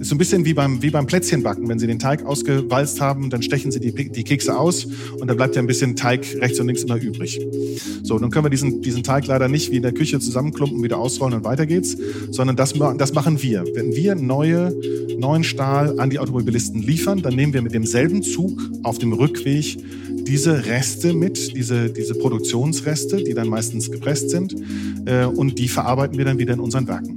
Ist so ein bisschen wie beim, wie beim Plätzchenbacken. Wenn Sie den Teig ausgewalzt haben, dann stechen Sie die, die Kekse aus und dann bleibt ja ein bisschen Teig rechts und links immer übrig. So, dann können wir diesen, diesen Teig leider nicht wie in der Küche zusammenklumpen, wieder ausrollen und weiter geht's, sondern das, das machen wir. Wenn wir neue, neuen Stahl an die Automobilisten liefern, dann nehmen wir mit demselben Zug auf dem Rückweg diese Reste mit, diese, diese Produktionsreste, die dann meistens gepresst sind, äh, und die verarbeiten wir dann wieder in unseren Werken.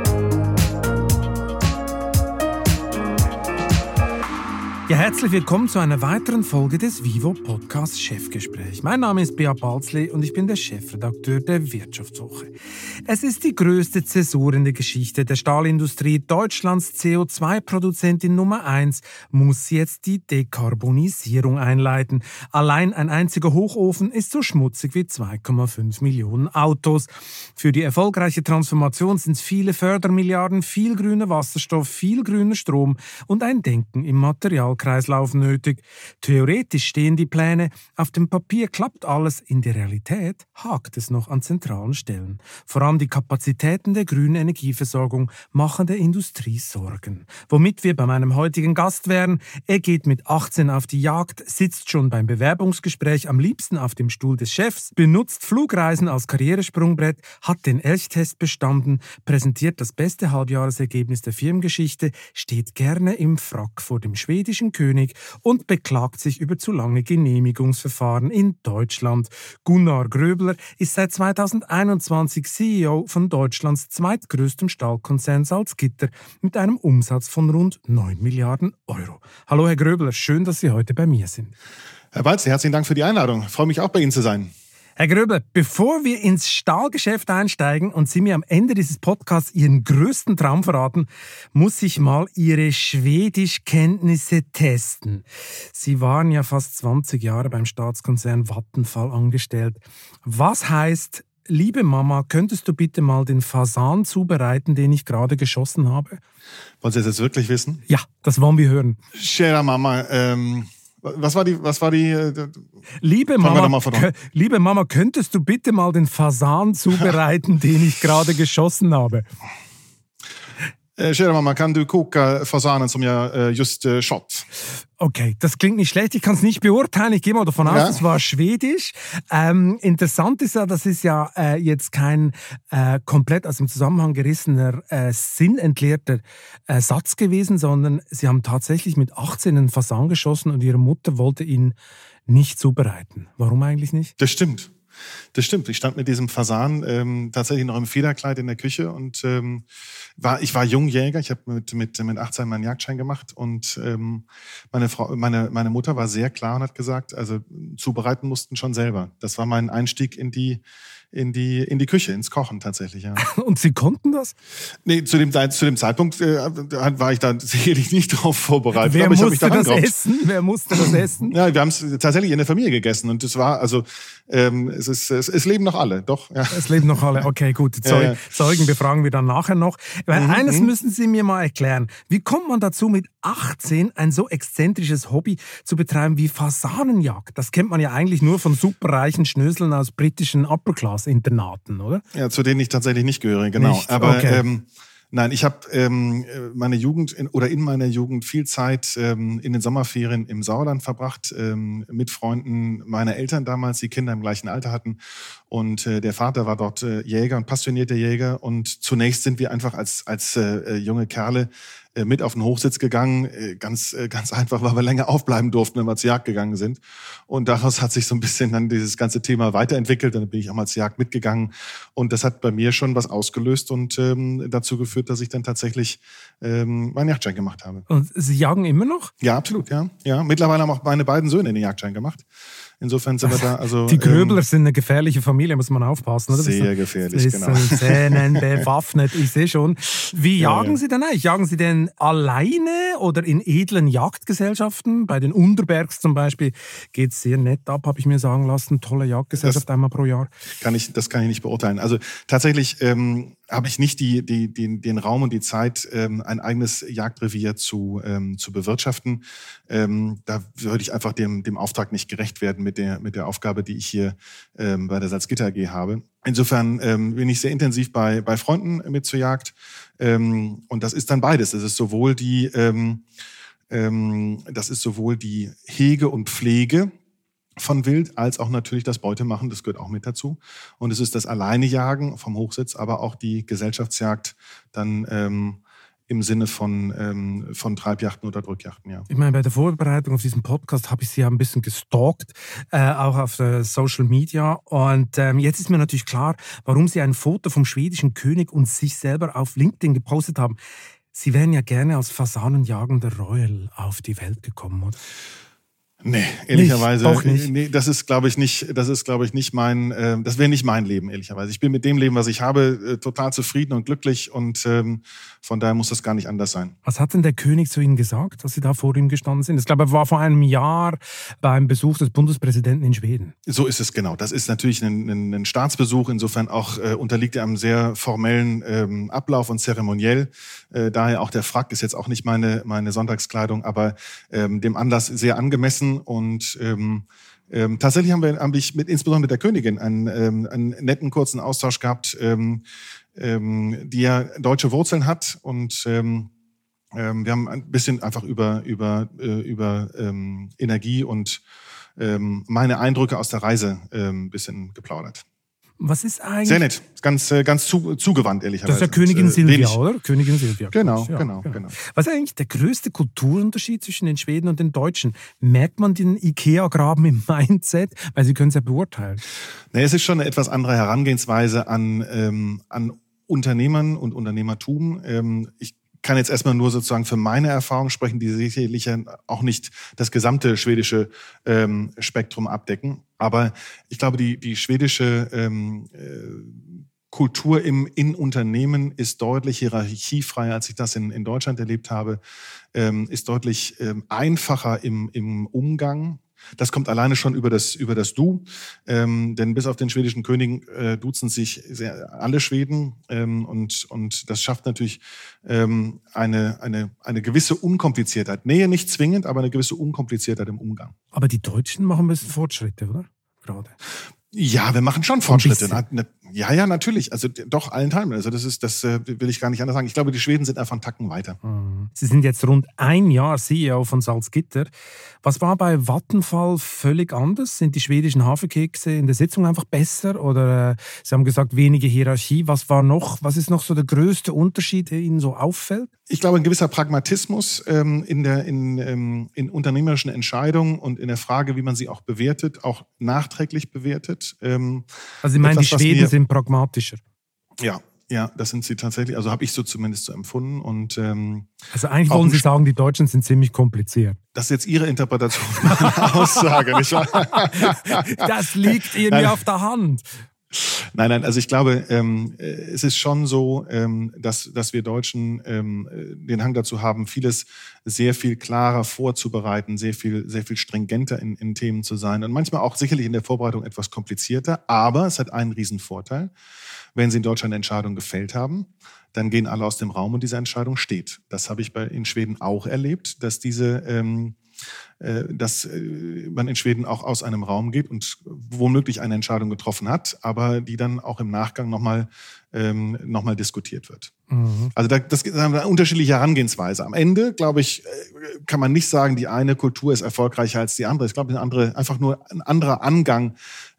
Ja, herzlich willkommen zu einer weiteren Folge des Vivo Podcast Chefgespräch. Mein Name ist Bea Balzli und ich bin der Chefredakteur der Wirtschaftswoche. Es ist die größte Zäsur in der Geschichte der Stahlindustrie. Deutschlands CO2-Produzentin Nummer eins muss jetzt die Dekarbonisierung einleiten. Allein ein einziger Hochofen ist so schmutzig wie 2,5 Millionen Autos. Für die erfolgreiche Transformation sind es viele Fördermilliarden, viel grüner Wasserstoff, viel grüner Strom und ein Denken im Material Kreislauf nötig. Theoretisch stehen die Pläne, auf dem Papier klappt alles, in der Realität hakt es noch an zentralen Stellen. Vor allem die Kapazitäten der grünen Energieversorgung machen der Industrie Sorgen. Womit wir bei meinem heutigen Gast wären, er geht mit 18 auf die Jagd, sitzt schon beim Bewerbungsgespräch am liebsten auf dem Stuhl des Chefs, benutzt Flugreisen als Karrieresprungbrett, hat den Elchtest bestanden, präsentiert das beste Halbjahresergebnis der Firmengeschichte, steht gerne im Frack vor dem schwedischen König und beklagt sich über zu lange Genehmigungsverfahren in Deutschland. Gunnar Gröbler ist seit 2021 CEO von Deutschlands zweitgrößtem Stahlkonzern Salzgitter mit einem Umsatz von rund 9 Milliarden Euro. Hallo Herr Gröbler, schön, dass Sie heute bei mir sind. Herr Balz, herzlichen Dank für die Einladung. Ich freue mich auch bei Ihnen zu sein. Herr Gröbel, bevor wir ins Stahlgeschäft einsteigen und Sie mir am Ende dieses Podcasts Ihren größten Traum verraten, muss ich mal Ihre Schwedischkenntnisse testen. Sie waren ja fast 20 Jahre beim Staatskonzern Vattenfall angestellt. Was heißt, liebe Mama, könntest du bitte mal den Fasan zubereiten, den ich gerade geschossen habe? Wollen Sie das jetzt wirklich wissen? Ja, das wollen wir hören. Schera Mama, ähm, was war die, was war die? Äh, liebe Mama, liebe Mama, könntest du bitte mal den Fasan zubereiten, den ich gerade geschossen habe? Eh, kära mamma, kan du koka fasanen som jag eh, just eh, shot? Okay, das klingt nicht schlecht. Ich kann es nicht beurteilen. Ich gehe mal davon aus, ja. es war Schwedisch. Ähm, interessant ist ja, das ist ja äh, jetzt kein äh, komplett aus dem Zusammenhang gerissener, äh, sinnentleerter äh, Satz gewesen, sondern Sie haben tatsächlich mit 18 einen Fasan geschossen und Ihre Mutter wollte ihn nicht zubereiten. Warum eigentlich nicht? Das stimmt. Das stimmt. Ich stand mit diesem Fasan ähm, tatsächlich noch im Federkleid in der Küche und ähm, war, ich war Jungjäger. Ich habe mit, mit, mit 18 meinen Jagdschein gemacht und ähm, meine, Frau, meine, meine Mutter war sehr klar und hat gesagt, also zubereiten mussten schon selber. Das war mein Einstieg in die in die, in die Küche, ins Kochen tatsächlich, ja. Und Sie konnten das? Nee, zu dem, zu dem Zeitpunkt äh, war ich da sicherlich nicht drauf vorbereitet. Wer musste das essen? Wer musste das essen? Ja, wir haben es tatsächlich in der Familie gegessen und es war, also ähm, es, ist, es, es leben noch alle, doch. Ja. Es leben noch alle, okay, gut. Die Zeug, ja, ja. Zeugen befragen wir dann nachher noch. Weil mhm, eines mhm. müssen Sie mir mal erklären. Wie kommt man dazu, mit 18 ein so exzentrisches Hobby zu betreiben wie Fasanenjagd? Das kennt man ja eigentlich nur von superreichen Schnöseln aus britischen Upper Class. Internaten, oder? Ja, zu denen ich tatsächlich nicht gehöre, genau. Nicht? Aber okay. ähm, nein, ich habe ähm, meine Jugend in, oder in meiner Jugend viel Zeit ähm, in den Sommerferien im Sauerland verbracht ähm, mit Freunden meiner Eltern damals, die Kinder im gleichen Alter hatten. Und äh, der Vater war dort äh, Jäger und passionierter Jäger. Und zunächst sind wir einfach als als äh, junge Kerle äh, mit auf den Hochsitz gegangen. Äh, ganz, äh, ganz einfach, weil wir länger aufbleiben durften, wenn wir zur Jagd gegangen sind. Und daraus hat sich so ein bisschen dann dieses ganze Thema weiterentwickelt. Dann bin ich auch mal zur Jagd mitgegangen. Und das hat bei mir schon was ausgelöst und ähm, dazu geführt, dass ich dann tatsächlich ähm, meinen Jagdschein gemacht habe. Und Sie jagen immer noch? Ja, absolut, ja. ja. Mittlerweile haben auch meine beiden Söhne den Jagdschein gemacht. Insofern sind wir da. Also, die Gröbler ähm, sind eine gefährliche Familie, muss man aufpassen, oder? Sehr gefährlich, das genau. Sind Zähnen bewaffnet, ich sehe schon. Wie jagen ja, ja. Sie denn eigentlich? Jagen Sie denn alleine oder in edlen Jagdgesellschaften? Bei den Unterbergs zum Beispiel geht es sehr nett ab, habe ich mir sagen lassen. Tolle Jagdgesellschaft das einmal pro Jahr. Kann ich, das kann ich nicht beurteilen. Also tatsächlich ähm, habe ich nicht die, die, die, den Raum und die Zeit, ähm, ein eigenes Jagdrevier zu, ähm, zu bewirtschaften. Ähm, da würde ich einfach dem, dem Auftrag nicht gerecht werden mit der, mit der Aufgabe, die ich hier ähm, bei der Salzgitter AG habe. Insofern ähm, bin ich sehr intensiv bei, bei Freunden mit zur Jagd. Ähm, und das ist dann beides. Es ist sowohl die, ähm, ähm, das ist sowohl die Hege und Pflege von Wild, als auch natürlich das Beutemachen, das gehört auch mit dazu. Und es ist das Alleinejagen vom Hochsitz, aber auch die Gesellschaftsjagd dann ähm, im Sinne von, ähm, von Treibjachten oder Drückjachten, ja. Ich meine, bei der Vorbereitung auf diesen Podcast habe ich Sie ja ein bisschen gestalkt, äh, auch auf äh, Social Media. Und ähm, jetzt ist mir natürlich klar, warum Sie ein Foto vom schwedischen König und sich selber auf LinkedIn gepostet haben. Sie wären ja gerne als fasanenjagender Royal auf die Welt gekommen, oder? Nee, ehrlicherweise. Nicht, auch nicht. Nee, das ist, glaube ich, nicht, das ist, glaube ich, nicht mein, äh, das wäre nicht mein Leben, ehrlicherweise. Ich bin mit dem Leben, was ich habe, äh, total zufrieden und glücklich und ähm, von daher muss das gar nicht anders sein. Was hat denn der König zu Ihnen gesagt, dass Sie da vor ihm gestanden sind? Ich glaube, er war vor einem Jahr beim Besuch des Bundespräsidenten in Schweden. So ist es genau. Das ist natürlich ein, ein, ein Staatsbesuch. Insofern auch äh, unterliegt er einem sehr formellen ähm, Ablauf und zeremoniell. Äh, daher auch der Frack ist jetzt auch nicht meine, meine Sonntagskleidung, aber ähm, dem Anlass sehr angemessen und ähm, ähm, tatsächlich haben wir, haben ich mit, insbesondere mit der Königin einen, ähm, einen netten kurzen Austausch gehabt, ähm, ähm, die ja deutsche Wurzeln hat und ähm, ähm, wir haben ein bisschen einfach über über äh, über ähm, Energie und ähm, meine Eindrücke aus der Reise ähm, bisschen geplaudert. Was ist eigentlich? Sehr nett, ganz, äh, ganz zu, zugewandt, ehrlicherweise. Das ist ja Königin äh, Silvia, oder? Königin Silvia. Genau, ja, genau, genau, genau. Was ist eigentlich der größte Kulturunterschied zwischen den Schweden und den Deutschen? Merkt man den IKEA-Graben im Mindset? Weil Sie können es ja beurteilen. Nee, es ist schon eine etwas andere Herangehensweise an, ähm, an Unternehmern und Unternehmertum. Ähm, ich kann jetzt erstmal nur sozusagen für meine Erfahrung sprechen, die sicherlich auch nicht das gesamte schwedische ähm, Spektrum abdecken. Aber ich glaube, die, die schwedische ähm, äh, Kultur im in Unternehmen ist deutlich hierarchiefreier, als ich das in, in Deutschland erlebt habe, ähm, ist deutlich ähm, einfacher im, im Umgang. Das kommt alleine schon über das, über das Du, ähm, denn bis auf den schwedischen König äh, duzen sich sehr, alle Schweden ähm, und, und das schafft natürlich ähm, eine, eine, eine gewisse Unkompliziertheit. Nähe nicht zwingend, aber eine gewisse Unkompliziertheit im Umgang. Aber die Deutschen machen ein bisschen Fortschritte, oder? Gerade. Ja, wir machen schon Fortschritte. Ja, ja, natürlich. Also doch allen Teilen. Also das ist, das äh, will ich gar nicht anders sagen. Ich glaube, die Schweden sind einfach einen Tacken weiter. Mhm. Sie sind jetzt rund ein Jahr CEO von Salzgitter. Was war bei Vattenfall völlig anders? Sind die schwedischen Haferkekse in der Sitzung einfach besser oder äh, Sie haben gesagt weniger Hierarchie? Was war noch? Was ist noch so der größte Unterschied, der Ihnen so auffällt? Ich glaube, ein gewisser Pragmatismus ähm, in der in, ähm, in unternehmerischen Entscheidungen und in der Frage, wie man sie auch bewertet, auch nachträglich bewertet. Ähm, also Sie meinen, etwas, die Schweden sind sind pragmatischer. Ja, ja, das sind sie tatsächlich. Also habe ich so zumindest so empfunden. Und, ähm, also eigentlich wollen Sie sagen, die Deutschen sind ziemlich kompliziert. Das ist jetzt Ihre Interpretation meiner Aussage, nicht wahr? das liegt irgendwie auf der Hand. Nein, nein, also ich glaube, ähm, äh, es ist schon so, ähm, dass, dass wir Deutschen ähm, äh, den Hang dazu haben, vieles sehr viel klarer vorzubereiten, sehr viel, sehr viel stringenter in, in Themen zu sein und manchmal auch sicherlich in der Vorbereitung etwas komplizierter. Aber es hat einen riesen Vorteil. Wenn Sie in Deutschland eine Entscheidung gefällt haben, dann gehen alle aus dem Raum und diese Entscheidung steht. Das habe ich bei, in Schweden auch erlebt, dass diese ähm, äh, dass äh, man in Schweden auch aus einem Raum geht und womöglich eine Entscheidung getroffen hat, aber die dann auch im Nachgang nochmal ähm, noch diskutiert wird. Mhm. Also da, das eine unterschiedliche Herangehensweise. Am Ende, glaube ich, äh, kann man nicht sagen, die eine Kultur ist erfolgreicher als die andere. Ich glaube, eine andere, einfach nur ein anderer Angang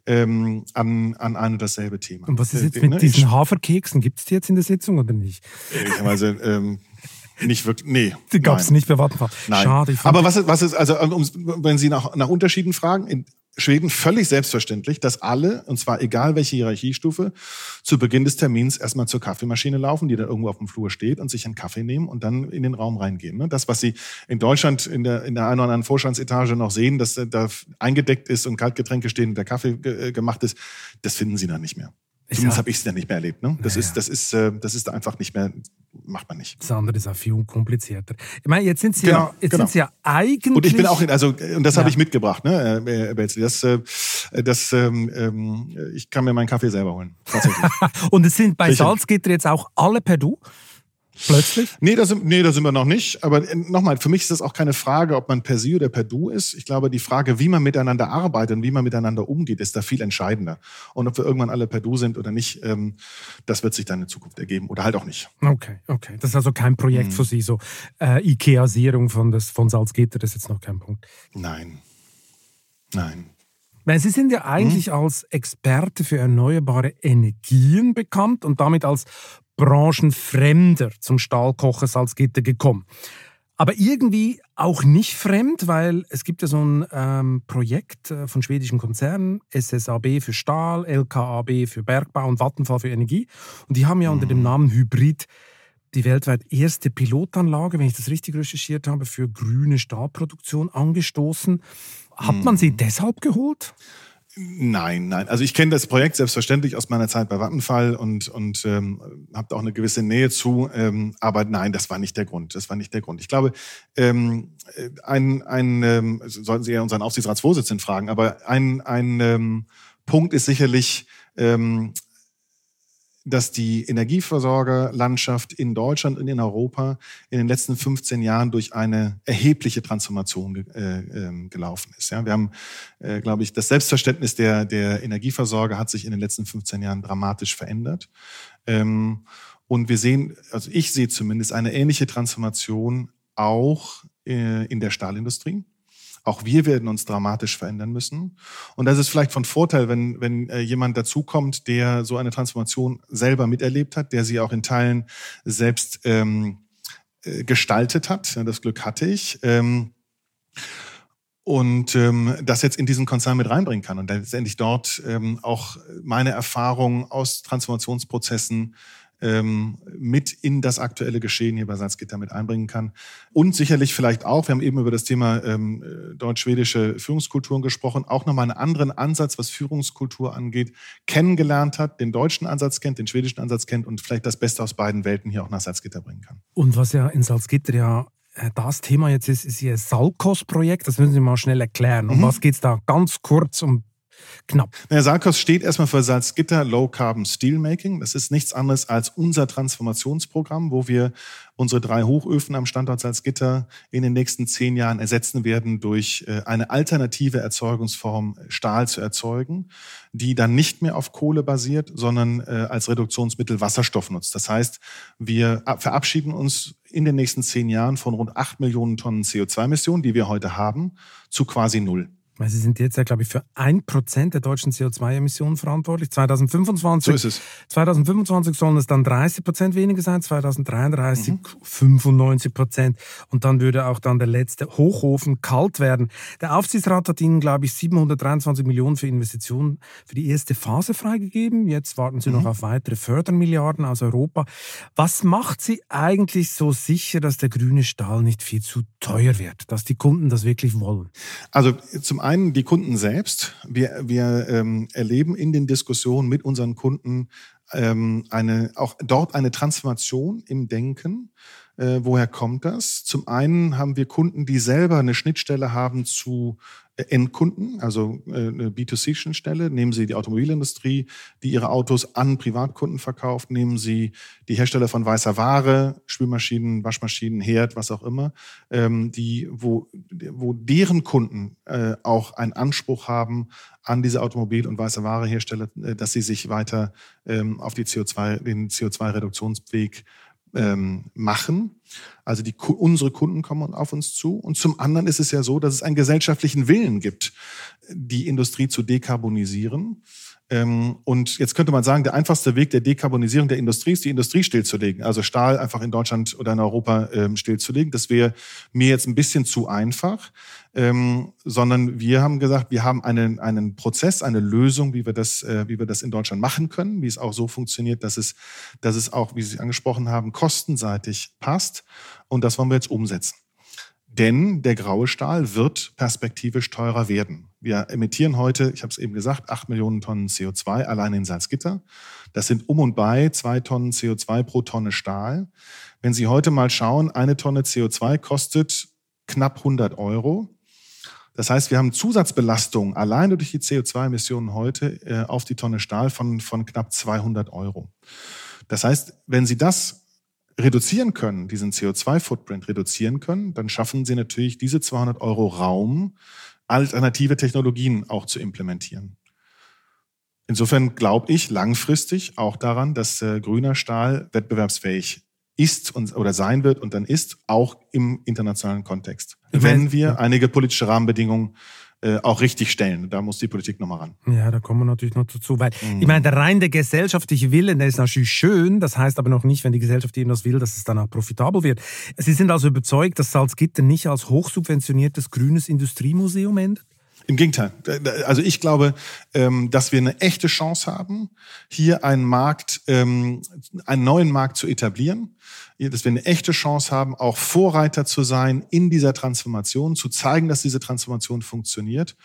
ähm, an, an ein und dasselbe Thema. Und was ist jetzt mit ne? diesen Haferkeksen? Gibt es die jetzt in der Sitzung oder nicht? Ehrlicherweise, ähm, nicht wirklich, nee. Die gab es nicht bei Vattenfall. Nein. Schade. Aber was ist, was ist, also um, wenn Sie nach, nach Unterschieden fragen, in Schweden völlig selbstverständlich, dass alle, und zwar egal welche Hierarchiestufe, zu Beginn des Termins erstmal zur Kaffeemaschine laufen, die dann irgendwo auf dem Flur steht und sich einen Kaffee nehmen und dann in den Raum reingehen. Ne? Das, was Sie in Deutschland in der, in der einen oder anderen Vorstandsetage noch sehen, dass da eingedeckt ist und Kaltgetränke stehen und der Kaffee gemacht ist, das finden Sie da nicht mehr. Zumindest ja. habe ich es ja nicht mehr erlebt. Ne? Das, naja. ist, das, ist, äh, das ist einfach nicht mehr, macht man nicht. Das andere ist auch viel komplizierter. Ich meine, jetzt sind Sie, genau, ja, jetzt genau. sind Sie ja eigentlich. Und ich bin auch, in, also, und das ja. habe ich mitgebracht, ne, Herr Belzli. Das, äh, das, ähm, ähm, ich kann mir meinen Kaffee selber holen. Tatsächlich. und es sind bei Salzgitter jetzt auch alle per Du? Plötzlich? Nee da, sind, nee, da sind wir noch nicht. Aber äh, nochmal, für mich ist das auch keine Frage, ob man per Sie oder per Du ist. Ich glaube, die Frage, wie man miteinander arbeitet und wie man miteinander umgeht, ist da viel entscheidender. Und ob wir irgendwann alle per Du sind oder nicht, ähm, das wird sich dann in Zukunft ergeben oder halt auch nicht. Okay, okay. Das ist also kein Projekt mhm. für Sie, so äh, Ikeasierung von, von Salzgitter, das ist jetzt noch kein Punkt. Nein. Nein. Weil Sie sind ja eigentlich mhm. als Experte für erneuerbare Energien bekannt und damit als Branchenfremder zum Stahlkocher Salzgitter gekommen. Aber irgendwie auch nicht fremd, weil es gibt ja so ein ähm, Projekt äh, von schwedischen Konzernen, SSAB für Stahl, LKAB für Bergbau und Vattenfall für Energie. Und die haben ja unter dem mhm. Namen Hybrid die weltweit erste Pilotanlage, wenn ich das richtig recherchiert habe, für grüne Stahlproduktion angestoßen. Hat man sie mhm. deshalb geholt? Nein, nein. Also ich kenne das Projekt selbstverständlich aus meiner Zeit bei Vattenfall und, und ähm, habe auch eine gewisse Nähe zu. Ähm, aber nein, das war nicht der Grund. Das war nicht der Grund. Ich glaube, ähm, ein, ein ähm, sollten Sie ja unseren Aufsichtsratsvorsitzenden fragen, aber ein, ein ähm, Punkt ist sicherlich, ähm, dass die Energieversorgerlandschaft in Deutschland und in Europa in den letzten 15 Jahren durch eine erhebliche Transformation äh, äh, gelaufen ist. Ja, wir haben, äh, glaube ich, das Selbstverständnis der, der Energieversorger hat sich in den letzten 15 Jahren dramatisch verändert. Ähm, und wir sehen, also ich sehe zumindest eine ähnliche Transformation auch äh, in der Stahlindustrie. Auch wir werden uns dramatisch verändern müssen. Und das ist vielleicht von Vorteil, wenn, wenn äh, jemand dazukommt, der so eine Transformation selber miterlebt hat, der sie auch in Teilen selbst ähm, äh, gestaltet hat. Das Glück hatte ich. Ähm, und ähm, das jetzt in diesen Konzern mit reinbringen kann und letztendlich dort ähm, auch meine Erfahrungen aus Transformationsprozessen ähm, mit in das aktuelle Geschehen hier bei Salzgitter mit einbringen kann. Und sicherlich vielleicht auch, wir haben eben über das Thema ähm, deutsch-schwedische Führungskulturen gesprochen, auch nochmal einen anderen Ansatz, was Führungskultur angeht, kennengelernt hat, den deutschen Ansatz kennt, den schwedischen Ansatz kennt und vielleicht das Beste aus beiden Welten hier auch nach Salzgitter bringen kann. Und was ja in Salzgitter ja äh, das Thema jetzt ist, ist Ihr Salkos-Projekt. Das müssen Sie mal schnell erklären. Um mhm. was geht es da ganz kurz um knapp. Naja, Salkos steht erstmal für Salzgitter Low Carbon Steelmaking. Das ist nichts anderes als unser Transformationsprogramm, wo wir unsere drei Hochöfen am Standort Salzgitter in den nächsten zehn Jahren ersetzen werden durch äh, eine alternative Erzeugungsform Stahl zu erzeugen, die dann nicht mehr auf Kohle basiert, sondern äh, als Reduktionsmittel Wasserstoff nutzt. Das heißt, wir verabschieden uns in den nächsten zehn Jahren von rund acht Millionen Tonnen CO2-Emissionen, die wir heute haben, zu quasi null. Weil Sie sind jetzt ja, glaube ich, für ein Prozent der deutschen CO2-Emissionen verantwortlich. 2025, so ist es. 2025 sollen es dann 30 Prozent weniger sein, 2033 mhm. 95 Prozent. Und dann würde auch dann der letzte Hochofen kalt werden. Der Aufsichtsrat hat Ihnen, glaube ich, 723 Millionen für Investitionen für die erste Phase freigegeben. Jetzt warten Sie mhm. noch auf weitere Fördermilliarden aus Europa. Was macht Sie eigentlich so sicher, dass der grüne Stahl nicht viel zu teuer wird, dass die Kunden das wirklich wollen? Also zum einen die Kunden selbst. Wir, wir ähm, erleben in den Diskussionen mit unseren Kunden ähm, eine, auch dort eine Transformation im Denken. Äh, woher kommt das? Zum einen haben wir Kunden, die selber eine Schnittstelle haben zu Endkunden, also äh, eine B2C-Schnittstelle. Nehmen Sie die Automobilindustrie, die ihre Autos an Privatkunden verkauft. Nehmen Sie die Hersteller von weißer Ware, Spülmaschinen, Waschmaschinen, Herd, was auch immer, ähm, die, wo, wo deren Kunden äh, auch einen Anspruch haben an diese Automobil- und weiße Ware-Hersteller, äh, dass sie sich weiter ähm, auf die CO2, den CO2-Reduktionsweg ähm, machen. Also die, unsere Kunden kommen auf uns zu. Und zum anderen ist es ja so, dass es einen gesellschaftlichen Willen gibt, die Industrie zu dekarbonisieren. Ähm, und jetzt könnte man sagen, der einfachste Weg der Dekarbonisierung der Industrie ist, die Industrie stillzulegen. Also Stahl einfach in Deutschland oder in Europa ähm, stillzulegen. Das wäre mir jetzt ein bisschen zu einfach. Ähm, sondern wir haben gesagt, wir haben einen, einen Prozess, eine Lösung, wie wir, das, äh, wie wir das in Deutschland machen können, wie es auch so funktioniert, dass es, dass es auch, wie Sie angesprochen haben, kostenseitig passt. Und das wollen wir jetzt umsetzen. Denn der graue Stahl wird perspektivisch teurer werden. Wir emittieren heute, ich habe es eben gesagt, 8 Millionen Tonnen CO2 allein in Salzgitter. Das sind um und bei zwei Tonnen CO2 pro Tonne Stahl. Wenn Sie heute mal schauen, eine Tonne CO2 kostet knapp 100 Euro. Das heißt, wir haben Zusatzbelastung alleine durch die CO2-Emissionen heute äh, auf die Tonne Stahl von, von knapp 200 Euro. Das heißt, wenn Sie das reduzieren können, diesen CO2-Footprint reduzieren können, dann schaffen Sie natürlich diese 200 Euro Raum, alternative Technologien auch zu implementieren. Insofern glaube ich langfristig auch daran, dass äh, grüner Stahl wettbewerbsfähig ist und, oder sein wird und dann ist, auch im internationalen Kontext. Wenn wir einige politische Rahmenbedingungen äh, auch richtig stellen. Da muss die Politik nochmal ran. Ja, da kommen wir natürlich noch dazu. Weil, mhm. ich meine, der rein der gesellschaftliche Wille, der ist natürlich schön. Das heißt aber noch nicht, wenn die Gesellschaft irgendwas will, dass es dann auch profitabel wird. Sie sind also überzeugt, dass Salzgitter nicht als hochsubventioniertes grünes Industriemuseum endet? Im Gegenteil. Also ich glaube, ähm, dass wir eine echte Chance haben, hier einen Markt, ähm, einen neuen Markt zu etablieren dass wir eine echte Chance haben, auch Vorreiter zu sein in dieser Transformation, zu zeigen, dass diese Transformation funktioniert.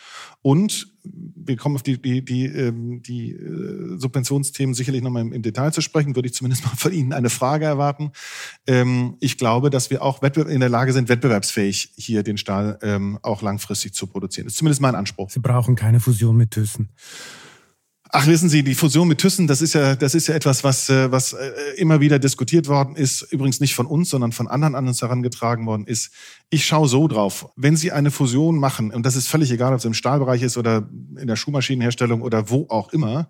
Und wir kommen auf die, die, die, ähm, die äh, Subventionsthemen sicherlich nochmal im, Detail zu sprechen, würde ich zumindest mal von Ihnen eine Frage erwarten. Ähm, ich glaube, dass wir auch in der Lage sind, wettbewerbsfähig hier den Stahl ähm, auch langfristig zu produzieren. Das ist zumindest mein Anspruch. Sie brauchen keine Fusion mit Thyssen. Ach, wissen Sie, die Fusion mit Thyssen, das ist ja, das ist ja etwas, was, äh, was äh, immer wieder diskutiert worden ist. Übrigens nicht von uns, sondern von anderen an uns herangetragen worden ist. Ich schaue so drauf. Wenn Sie eine Fusion machen, und das ist völlig egal, ob es im Stahlbereich ist oder in der Schuhmaschinenherstellung oder wo auch immer,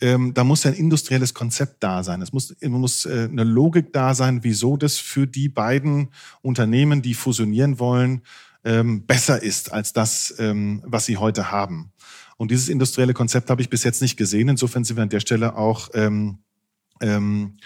ähm, da muss ein industrielles Konzept da sein. Es muss, muss äh, eine Logik da sein, wieso das für die beiden Unternehmen, die fusionieren wollen, ähm, besser ist als das, ähm, was sie heute haben. Und dieses industrielle Konzept habe ich bis jetzt nicht gesehen. Insofern sind wir an der Stelle auch ähm, ähm,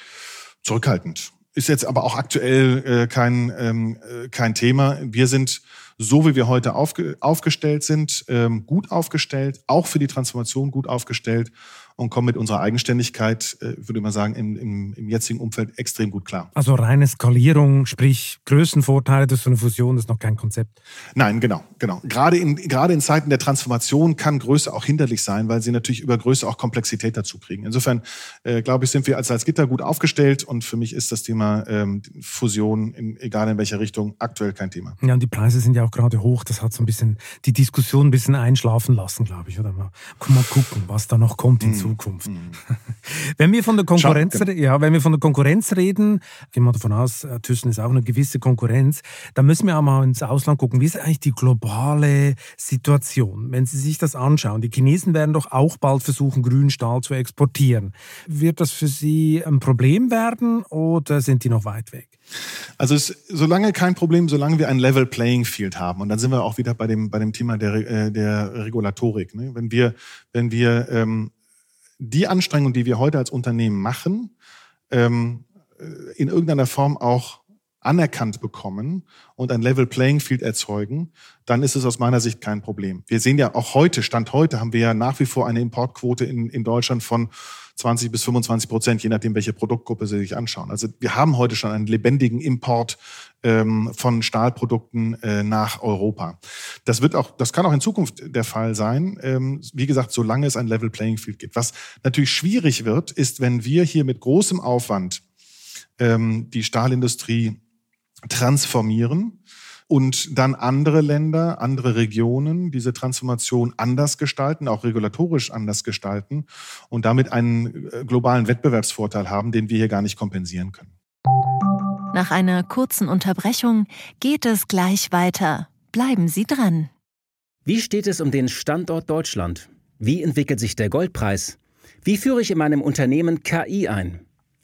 zurückhaltend. Ist jetzt aber auch aktuell äh, kein, ähm, äh, kein Thema. Wir sind so wie wir heute aufge aufgestellt sind, ähm, gut aufgestellt, auch für die Transformation gut aufgestellt und kommen mit unserer Eigenständigkeit, äh, würde man sagen, im, im, im, jetzigen Umfeld extrem gut klar. Also reine Skalierung, sprich Größenvorteile durch so eine Fusion ist noch kein Konzept. Nein, genau, genau. Gerade in, gerade in Zeiten der Transformation kann Größe auch hinderlich sein, weil sie natürlich über Größe auch Komplexität dazu kriegen. Insofern, äh, glaube ich, sind wir als, als Gitter gut aufgestellt und für mich ist das Thema ähm, Fusion, in, egal in welcher Richtung, aktuell kein Thema. Ja, und die Preise sind ja auch gerade hoch. Das hat so ein bisschen die Diskussion ein bisschen einschlafen lassen, glaube ich. Oder mal, mal gucken, was da noch kommt hinzu. Zukunft. Mhm. wenn wir von der Konkurrenz, genau. ja, wenn wir von der Konkurrenz reden, gehen wir davon aus, äh, Thyssen ist auch eine gewisse Konkurrenz, dann müssen wir auch mal ins Ausland gucken. Wie ist eigentlich die globale Situation? Wenn Sie sich das anschauen, die Chinesen werden doch auch bald versuchen, grünen Stahl zu exportieren. Wird das für Sie ein Problem werden oder sind die noch weit weg? Also es, solange kein Problem, solange wir ein Level Playing Field haben und dann sind wir auch wieder bei dem bei dem Thema der äh, der Regulatorik. Ne? Wenn wir wenn wir ähm, die Anstrengung, die wir heute als Unternehmen machen, ähm, äh, in irgendeiner Form auch anerkannt bekommen und ein Level Playing Field erzeugen, dann ist es aus meiner Sicht kein Problem. Wir sehen ja auch heute, Stand heute, haben wir ja nach wie vor eine Importquote in, in Deutschland von 20 bis 25 Prozent, je nachdem, welche Produktgruppe Sie sich anschauen. Also wir haben heute schon einen lebendigen Import ähm, von Stahlprodukten äh, nach Europa. Das wird auch, das kann auch in Zukunft der Fall sein. Ähm, wie gesagt, solange es ein Level Playing Field gibt. Was natürlich schwierig wird, ist, wenn wir hier mit großem Aufwand ähm, die Stahlindustrie transformieren und dann andere Länder, andere Regionen diese Transformation anders gestalten, auch regulatorisch anders gestalten und damit einen äh, globalen Wettbewerbsvorteil haben, den wir hier gar nicht kompensieren können. Nach einer kurzen Unterbrechung geht es gleich weiter. Bleiben Sie dran. Wie steht es um den Standort Deutschland? Wie entwickelt sich der Goldpreis? Wie führe ich in meinem Unternehmen KI ein?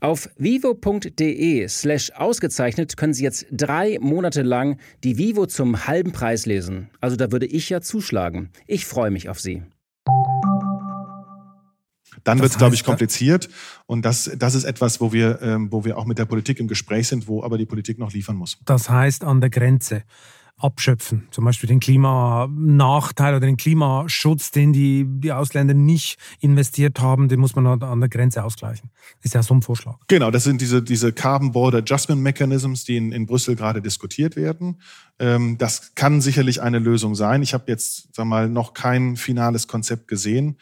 Auf vivo.de slash ausgezeichnet können Sie jetzt drei Monate lang die Vivo zum halben Preis lesen. Also da würde ich ja zuschlagen. Ich freue mich auf Sie. Dann wird es, glaube ich, kompliziert. Und das, das ist etwas, wo wir, ähm, wo wir auch mit der Politik im Gespräch sind, wo aber die Politik noch liefern muss. Das heißt an der Grenze abschöpfen. Zum Beispiel den Klimanachteil oder den Klimaschutz, den die, die Ausländer nicht investiert haben, den muss man an der Grenze ausgleichen. Ist ja so ein Vorschlag. Genau, das sind diese, diese Carbon Border Adjustment Mechanisms, die in, in Brüssel gerade diskutiert werden. Ähm, das kann sicherlich eine Lösung sein. Ich habe jetzt sag mal, noch kein finales Konzept gesehen.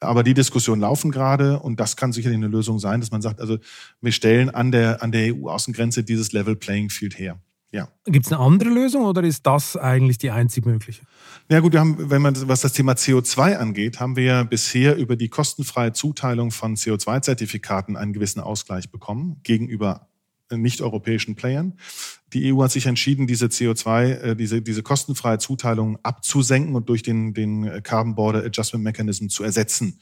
Aber die Diskussionen laufen gerade und das kann sicherlich eine Lösung sein, dass man sagt, also wir stellen an der, an der EU-Außengrenze dieses Level Playing Field her. Ja. Gibt es eine andere Lösung oder ist das eigentlich die einzig mögliche? Ja gut, wir haben, wenn man was das Thema CO2 angeht, haben wir ja bisher über die kostenfreie Zuteilung von CO2-Zertifikaten einen gewissen Ausgleich bekommen gegenüber nicht-europäischen Playern. Die EU hat sich entschieden, diese CO2, äh, diese, diese kostenfreie Zuteilung abzusenken und durch den, den Carbon Border Adjustment Mechanism zu ersetzen.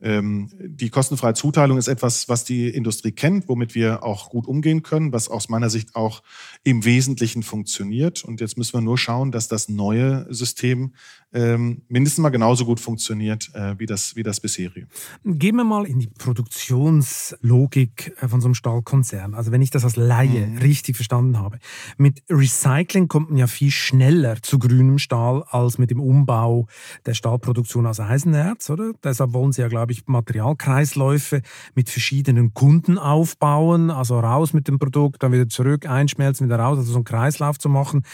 Ähm, die kostenfreie Zuteilung ist etwas, was die Industrie kennt, womit wir auch gut umgehen können, was aus meiner Sicht auch im Wesentlichen funktioniert. Und jetzt müssen wir nur schauen, dass das neue System ähm, mindestens mal genauso gut funktioniert äh, wie, das, wie das bisherige. Gehen wir mal in die Produktionslogik äh, von so einem Stahlkonzern. Also wenn ich das als Laie mhm. richtig verstanden habe. Mit Recycling kommt man ja viel schneller zu grünem Stahl als mit dem Umbau der Stahlproduktion aus Eisenerz, oder? Deshalb wollen Sie ja, glaube ich, Materialkreisläufe mit verschiedenen Kunden aufbauen, also raus mit dem Produkt, dann wieder zurück, einschmelzen, wieder raus, also so einen Kreislauf zu machen.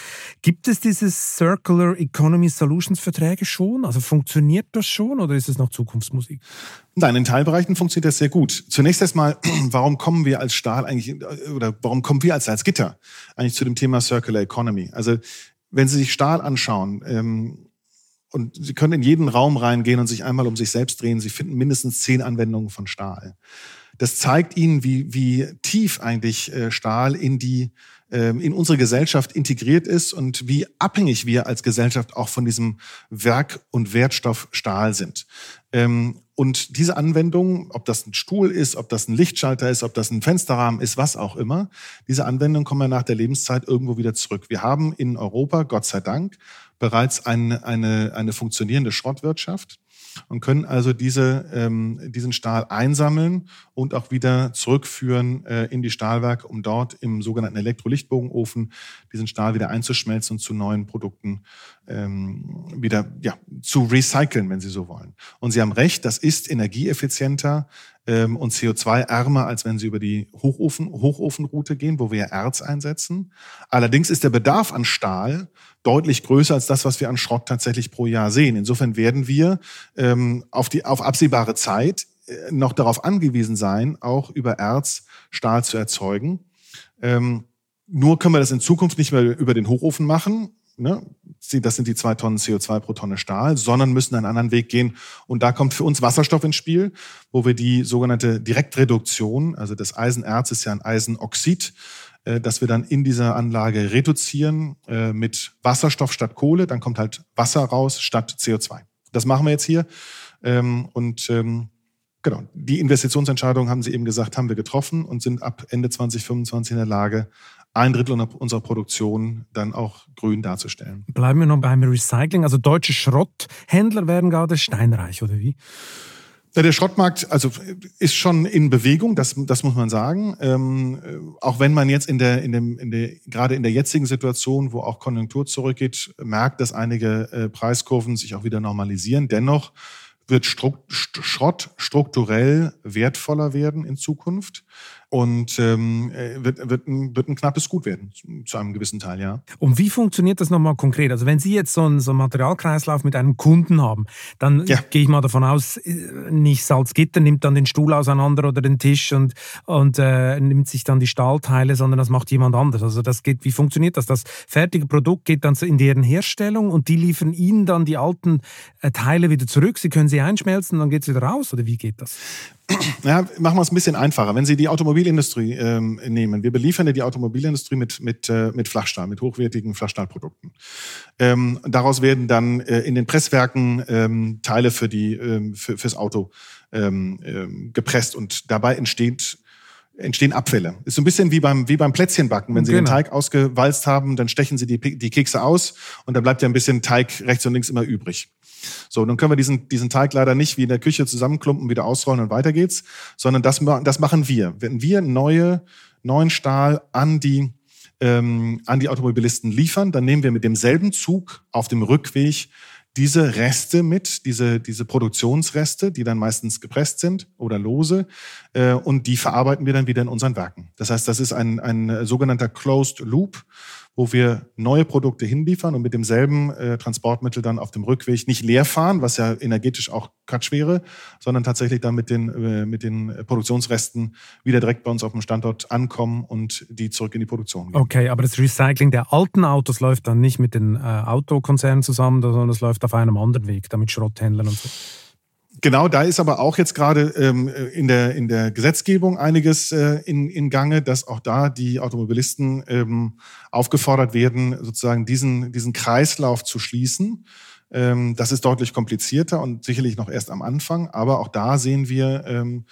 Gibt es dieses Circular Economy Solutions Verträge schon? Also funktioniert das schon oder ist es noch Zukunftsmusik? Nein, in Teilbereichen funktioniert das sehr gut. Zunächst erstmal, warum kommen wir als Stahl eigentlich, oder warum kommen wir als Salzgitter eigentlich zu dem Thema Circular Economy? Also, wenn Sie sich Stahl anschauen, ähm, und Sie können in jeden Raum reingehen und sich einmal um sich selbst drehen, Sie finden mindestens zehn Anwendungen von Stahl. Das zeigt Ihnen, wie, wie tief eigentlich äh, Stahl in die in unsere Gesellschaft integriert ist und wie abhängig wir als Gesellschaft auch von diesem Werk- und Wertstoff Stahl sind. Ähm, und diese Anwendung, ob das ein Stuhl ist, ob das ein Lichtschalter ist, ob das ein Fensterrahmen ist, was auch immer, diese Anwendung kommen ja nach der Lebenszeit irgendwo wieder zurück. Wir haben in Europa, Gott sei Dank, bereits eine, eine, eine funktionierende Schrottwirtschaft und können also diese, ähm, diesen Stahl einsammeln und auch wieder zurückführen äh, in die Stahlwerke, um dort im sogenannten Elektrolichtbogenofen diesen Stahl wieder einzuschmelzen und zu neuen Produkten ähm, wieder ja, zu recyceln, wenn Sie so wollen. Und Sie haben recht, das ist energieeffizienter ähm, und CO2-ärmer, als wenn Sie über die Hochofen, Hochofenroute gehen, wo wir Erz einsetzen. Allerdings ist der Bedarf an Stahl deutlich größer als das, was wir an Schrott tatsächlich pro Jahr sehen. Insofern werden wir ähm, auf, die, auf absehbare Zeit äh, noch darauf angewiesen sein, auch über Erz Stahl zu erzeugen. Ähm, nur können wir das in Zukunft nicht mehr über den Hochofen machen. Ne? Das sind die zwei Tonnen CO2 pro Tonne Stahl, sondern müssen einen anderen Weg gehen. Und da kommt für uns Wasserstoff ins Spiel, wo wir die sogenannte Direktreduktion, also das Eisenerz ist ja ein Eisenoxid, äh, dass wir dann in dieser Anlage reduzieren äh, mit Wasserstoff statt Kohle. Dann kommt halt Wasser raus statt CO2. Das machen wir jetzt hier. Ähm, und ähm, genau, die Investitionsentscheidung, haben Sie eben gesagt, haben wir getroffen und sind ab Ende 2025 in der Lage, ein Drittel unserer Produktion dann auch grün darzustellen. Bleiben wir noch beim Recycling. Also deutsche Schrotthändler werden gerade steinreich, oder wie? Ja, der Schrottmarkt also ist schon in Bewegung, das, das muss man sagen. Ähm, auch wenn man jetzt in der, in dem, in der, gerade in der jetzigen Situation, wo auch Konjunktur zurückgeht, merkt, dass einige äh, Preiskurven sich auch wieder normalisieren. Dennoch wird Strukt, Schrott strukturell wertvoller werden in Zukunft und ähm, äh, wird, wird, ein, wird ein knappes Gut werden, zu einem gewissen Teil, ja. Und wie funktioniert das nochmal konkret? Also wenn Sie jetzt so einen, so einen Materialkreislauf mit einem Kunden haben, dann ja. gehe ich mal davon aus, äh, nicht Salzgitter nimmt dann den Stuhl auseinander oder den Tisch und, und äh, nimmt sich dann die Stahlteile, sondern das macht jemand anders. Also das geht, wie funktioniert das? Das fertige Produkt geht dann in deren Herstellung und die liefern Ihnen dann die alten äh, Teile wieder zurück. Sie können sie einschmelzen, dann geht es wieder raus oder wie geht das? Ja, machen wir es ein bisschen einfacher. Wenn Sie die Automobilindustrie ähm, nehmen, wir beliefern ja die Automobilindustrie mit, mit, äh, mit Flachstahl, mit hochwertigen Flachstahlprodukten. Ähm, daraus werden dann äh, in den Presswerken ähm, Teile für die, ähm, für, fürs Auto ähm, ähm, gepresst und dabei entsteht entstehen Abfälle. Ist so ein bisschen wie beim, wie beim Plätzchenbacken. Wenn Sie genau. den Teig ausgewalzt haben, dann stechen Sie die, die Kekse aus und dann bleibt ja ein bisschen Teig rechts und links immer übrig. So, nun können wir diesen, diesen Teig leider nicht wie in der Küche zusammenklumpen, wieder ausrollen und weiter geht's, sondern das, das machen wir. Wenn wir neue, neuen Stahl an die, ähm, an die Automobilisten liefern, dann nehmen wir mit demselben Zug auf dem Rückweg diese Reste mit, diese, diese Produktionsreste, die dann meistens gepresst sind oder lose, äh, und die verarbeiten wir dann wieder in unseren Werken. Das heißt, das ist ein, ein sogenannter Closed Loop wo wir neue Produkte hinliefern und mit demselben äh, Transportmittel dann auf dem Rückweg nicht leer fahren, was ja energetisch auch Quatsch wäre, sondern tatsächlich dann mit den, äh, mit den Produktionsresten wieder direkt bei uns auf dem Standort ankommen und die zurück in die Produktion gehen. Okay, aber das Recycling der alten Autos läuft dann nicht mit den äh, Autokonzernen zusammen, sondern es läuft auf einem anderen Weg, damit Schrotthändlern und so. Genau, da ist aber auch jetzt gerade ähm, in, der, in der Gesetzgebung einiges äh, in, in Gange, dass auch da die Automobilisten ähm, aufgefordert werden, sozusagen diesen, diesen Kreislauf zu schließen. Ähm, das ist deutlich komplizierter und sicherlich noch erst am Anfang, aber auch da sehen wir, ähm,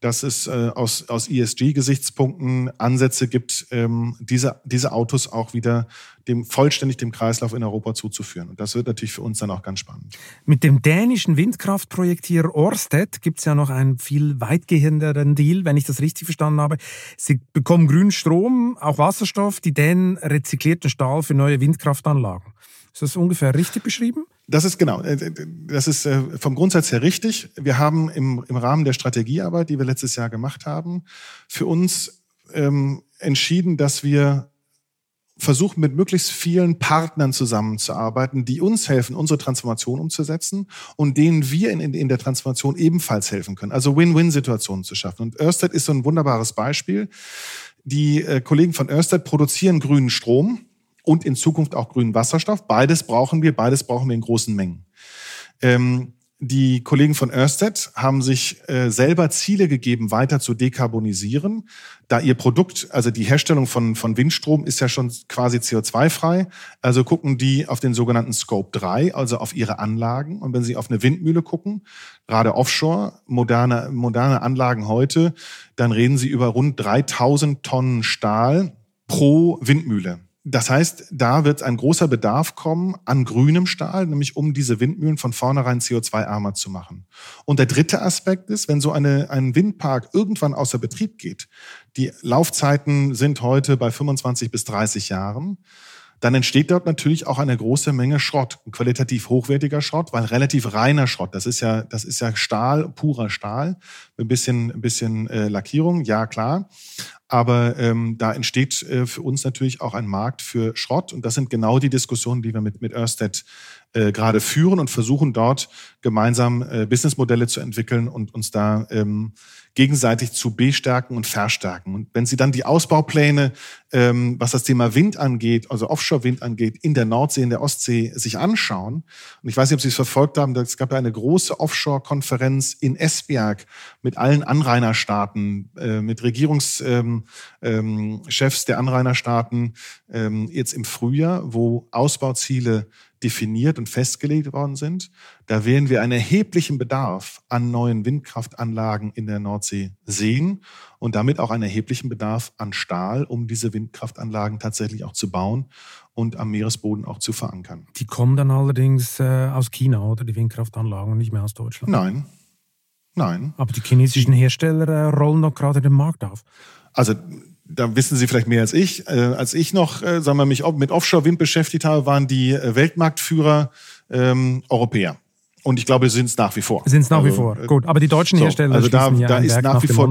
dass es äh, aus, aus ESG-Gesichtspunkten Ansätze gibt, ähm, diese, diese Autos auch wieder dem vollständig dem Kreislauf in Europa zuzuführen. Und das wird natürlich für uns dann auch ganz spannend. Mit dem dänischen Windkraftprojektier Orsted gibt es ja noch einen viel weitgehenderen Deal, wenn ich das richtig verstanden habe. Sie bekommen grünen Strom, auch Wasserstoff, die Dänen rezyklierten Stahl für neue Windkraftanlagen. Ist das ungefähr richtig beschrieben? Das ist genau, äh, das ist äh, vom Grundsatz her richtig. Wir haben im, im Rahmen der Strategiearbeit, die wir letztes Jahr gemacht haben, für uns ähm, entschieden, dass wir versuchen, mit möglichst vielen Partnern zusammenzuarbeiten, die uns helfen, unsere Transformation umzusetzen und denen wir in, in, in der Transformation ebenfalls helfen können. Also Win-Win-Situationen zu schaffen. Und Ørsted ist so ein wunderbares Beispiel. Die äh, Kollegen von Ørsted produzieren grünen Strom und in Zukunft auch grünen Wasserstoff. Beides brauchen wir, beides brauchen wir in großen Mengen. Ähm, die Kollegen von Ørsted haben sich äh, selber Ziele gegeben, weiter zu dekarbonisieren, da ihr Produkt, also die Herstellung von, von Windstrom ist ja schon quasi CO2-frei. Also gucken die auf den sogenannten Scope 3, also auf ihre Anlagen. Und wenn sie auf eine Windmühle gucken, gerade offshore, moderne, moderne Anlagen heute, dann reden sie über rund 3000 Tonnen Stahl pro Windmühle. Das heißt, da wird ein großer Bedarf kommen an grünem Stahl, nämlich um diese Windmühlen von vornherein CO2-armer zu machen. Und der dritte Aspekt ist, wenn so eine, ein Windpark irgendwann außer Betrieb geht, die Laufzeiten sind heute bei 25 bis 30 Jahren, dann entsteht dort natürlich auch eine große Menge Schrott, qualitativ hochwertiger Schrott, weil relativ reiner Schrott. Das ist ja, das ist ja Stahl, purer Stahl, ein bisschen, ein bisschen äh, Lackierung, ja klar. Aber ähm, da entsteht äh, für uns natürlich auch ein Markt für Schrott. Und das sind genau die Diskussionen, die wir mit, mit Ørsted äh, gerade führen und versuchen dort gemeinsam äh, Businessmodelle zu entwickeln und uns da ähm, gegenseitig zu bestärken und verstärken. Und wenn Sie dann die Ausbaupläne, ähm, was das Thema Wind angeht, also Offshore-Wind angeht, in der Nordsee, in der Ostsee sich anschauen, und ich weiß nicht, ob Sie es verfolgt haben, es gab ja eine große Offshore-Konferenz in Esbjerg mit allen Anrainerstaaten, äh, mit Regierungschefs ähm, ähm, der Anrainerstaaten ähm, jetzt im Frühjahr, wo Ausbauziele definiert und festgelegt worden sind. Da werden wir einen erheblichen Bedarf an neuen Windkraftanlagen in der Nordsee sehen und damit auch einen erheblichen Bedarf an Stahl, um diese Windkraftanlagen tatsächlich auch zu bauen und am Meeresboden auch zu verankern. Die kommen dann allerdings äh, aus China oder die Windkraftanlagen und nicht mehr aus Deutschland? Nein. Nein. Aber die chinesischen Hersteller äh, rollen doch gerade den Markt auf. Also da wissen Sie vielleicht mehr als ich. Äh, als ich noch, äh, sagen wir, mich mit Offshore-Wind beschäftigt habe, waren die äh, Weltmarktführer ähm, Europäer. Und ich glaube, sind es nach wie vor. Sind es nach also, wie vor. Gut, aber die deutschen so, Hersteller also da, ja da ist Werk nach wie vor.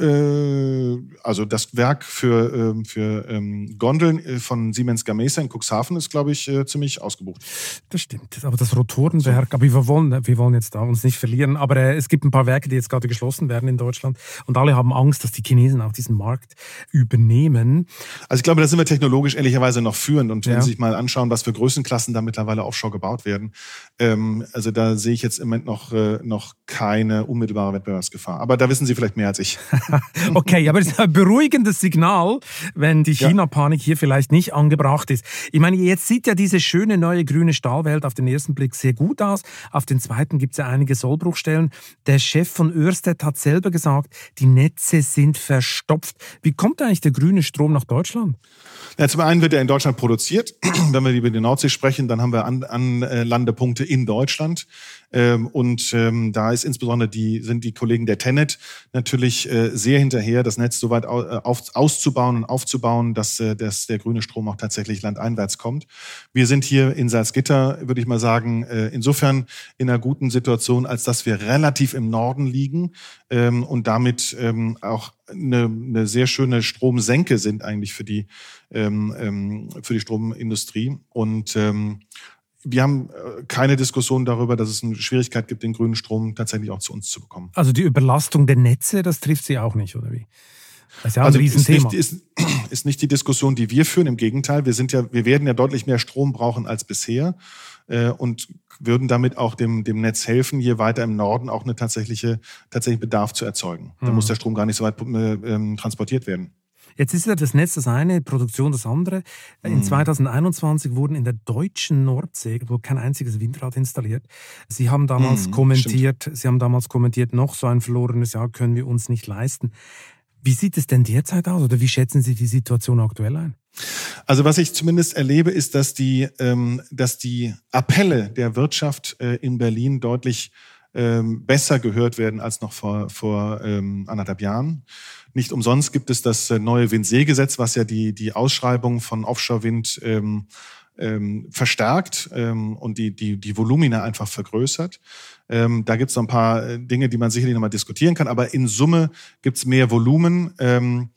Äh, also das Werk für, äh, für ähm, Gondeln äh, von Siemens Gamesa in Cuxhaven ist, glaube ich, äh, ziemlich ausgebucht. Das stimmt. Aber das Rotorenwerk, aber wir wollen, wir wollen jetzt da uns nicht verlieren. Aber äh, es gibt ein paar Werke, die jetzt gerade geschlossen werden in Deutschland. Und alle haben Angst, dass die Chinesen auch diesen Markt übernehmen. Also ich glaube, da sind wir technologisch ehrlicherweise noch führend. Und wenn ja. Sie sich mal anschauen, was für Größenklassen da mittlerweile offshore gebaut werden, ähm, also da sehe ich jetzt im Moment noch, äh, noch keine unmittelbare Wettbewerbsgefahr. Aber da wissen Sie vielleicht mehr als ich. okay, aber es ist ein beruhigendes Signal, wenn die China-Panik hier vielleicht nicht angebracht ist. Ich meine, jetzt sieht ja diese schöne neue grüne Stahlwelt auf den ersten Blick sehr gut aus. Auf den zweiten gibt es ja einige Sollbruchstellen. Der Chef von Örsted hat selber gesagt, die Netze sind verstopft. Wie kommt eigentlich der grüne Strom nach Deutschland? Ja, zum einen wird er in Deutschland produziert. Wenn wir über die Nordsee sprechen, dann haben wir Anlandepunkte an, äh, in Deutschland. Ähm, und ähm, da ist insbesondere die, sind die Kollegen der Tenet natürlich äh, sehr hinterher, das Netz so weit äh, auf, auszubauen und aufzubauen, dass, äh, dass der grüne Strom auch tatsächlich landeinwärts kommt. Wir sind hier in Salzgitter, würde ich mal sagen, äh, insofern in einer guten Situation, als dass wir relativ im Norden liegen ähm, und damit ähm, auch eine, eine sehr schöne Stromsenke sind eigentlich für die ähm, ähm, für die Stromindustrie und ähm, wir haben äh, keine Diskussion darüber, dass es eine Schwierigkeit gibt, den grünen Strom tatsächlich auch zu uns zu bekommen. Also die Überlastung der Netze, das trifft Sie auch nicht, oder wie? Das ist ja also ein Riesenthema. Ist nicht, ist, ist nicht die Diskussion, die wir führen. Im Gegenteil, wir sind ja, wir werden ja deutlich mehr Strom brauchen als bisher äh, und würden damit auch dem, dem Netz helfen, hier weiter im Norden auch eine tatsächliche, tatsächlich Bedarf zu erzeugen. Da mhm. muss der Strom gar nicht so weit äh, ähm, transportiert werden. Jetzt ist ja das Netz das eine, Produktion das andere. In 2021 mhm. wurden in der deutschen Nordsee wo kein einziges Windrad installiert. Sie haben damals mhm, kommentiert, stimmt. Sie haben damals kommentiert, noch so ein verlorenes Jahr können wir uns nicht leisten. Wie sieht es denn derzeit aus oder wie schätzen Sie die Situation aktuell ein? Also was ich zumindest erlebe, ist, dass die, ähm, dass die Appelle der Wirtschaft äh, in Berlin deutlich ähm, besser gehört werden als noch vor, vor ähm, anderthalb Jahren. Nicht umsonst gibt es das äh, neue Windseegesetz, was ja die, die Ausschreibung von Offshore-Wind ähm, ähm, verstärkt ähm, und die, die, die Volumina einfach vergrößert. Ähm, da gibt es noch ein paar äh, Dinge, die man sicherlich nochmal diskutieren kann, aber in Summe gibt es mehr Volumen. Ähm,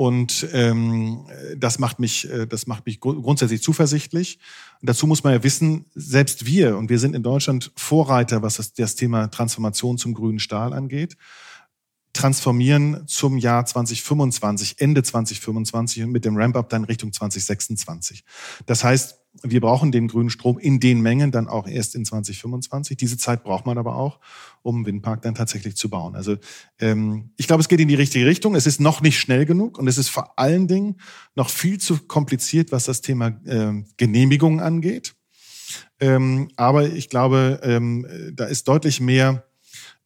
und ähm, das macht mich, äh, das macht mich grundsätzlich zuversichtlich. Und dazu muss man ja wissen, selbst wir, und wir sind in Deutschland Vorreiter, was das, das Thema Transformation zum grünen Stahl angeht, transformieren zum Jahr 2025, Ende 2025 und mit dem Ramp-up dann Richtung 2026. Das heißt, wir brauchen den grünen Strom in den Mengen dann auch erst in 2025. Diese Zeit braucht man aber auch, um einen Windpark dann tatsächlich zu bauen. Also ähm, ich glaube, es geht in die richtige Richtung. Es ist noch nicht schnell genug und es ist vor allen Dingen noch viel zu kompliziert, was das Thema äh, Genehmigungen angeht. Ähm, aber ich glaube, ähm, da ist deutlich mehr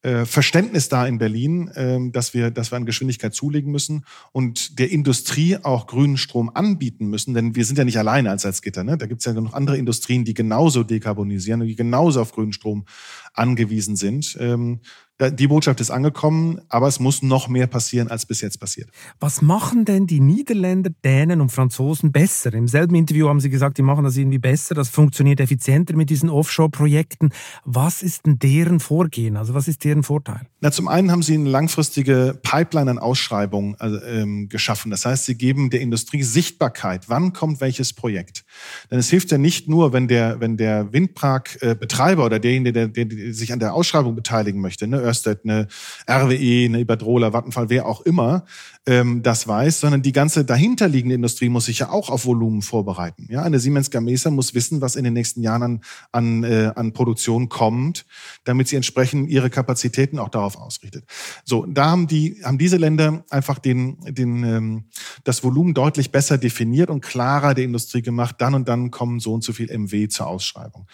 äh, Verständnis da in Berlin, äh, dass wir, dass wir an Geschwindigkeit zulegen müssen und der Industrie auch grünen Strom anbieten müssen, denn wir sind ja nicht alleine als Salzgitter. Ne? Da gibt es ja noch andere Industrien, die genauso dekarbonisieren und die genauso auf grünen Strom angewiesen sind. Ähm, die Botschaft ist angekommen, aber es muss noch mehr passieren, als bis jetzt passiert. Was machen denn die Niederländer, Dänen und Franzosen besser? Im selben Interview haben sie gesagt, die machen das irgendwie besser, das funktioniert effizienter mit diesen Offshore-Projekten. Was ist denn deren Vorgehen? Also was ist deren Vorteil? Na, zum einen haben sie eine langfristige Pipeline an Ausschreibungen ähm, geschaffen. Das heißt, sie geben der Industrie Sichtbarkeit. Wann kommt welches Projekt? Denn es hilft ja nicht nur, wenn der, wenn der Windparkbetreiber oder derjenige, der, der, der sich an der Ausschreibung beteiligen möchte, ne, Ørsted, eine RWE, eine Iberdrola, Vattenfall, wer auch immer, ähm, das weiß, sondern die ganze dahinterliegende Industrie muss sich ja auch auf Volumen vorbereiten. Ja, eine Siemens Gamesa muss wissen, was in den nächsten Jahren an, an, äh, an Produktion kommt, damit sie entsprechend ihre Kapazitäten auch darauf ausrichtet. So, da haben die haben diese Länder einfach den den ähm, das Volumen deutlich besser definiert und klarer der Industrie gemacht. Dann und dann kommen so und so viel MW zur Ausschreibung.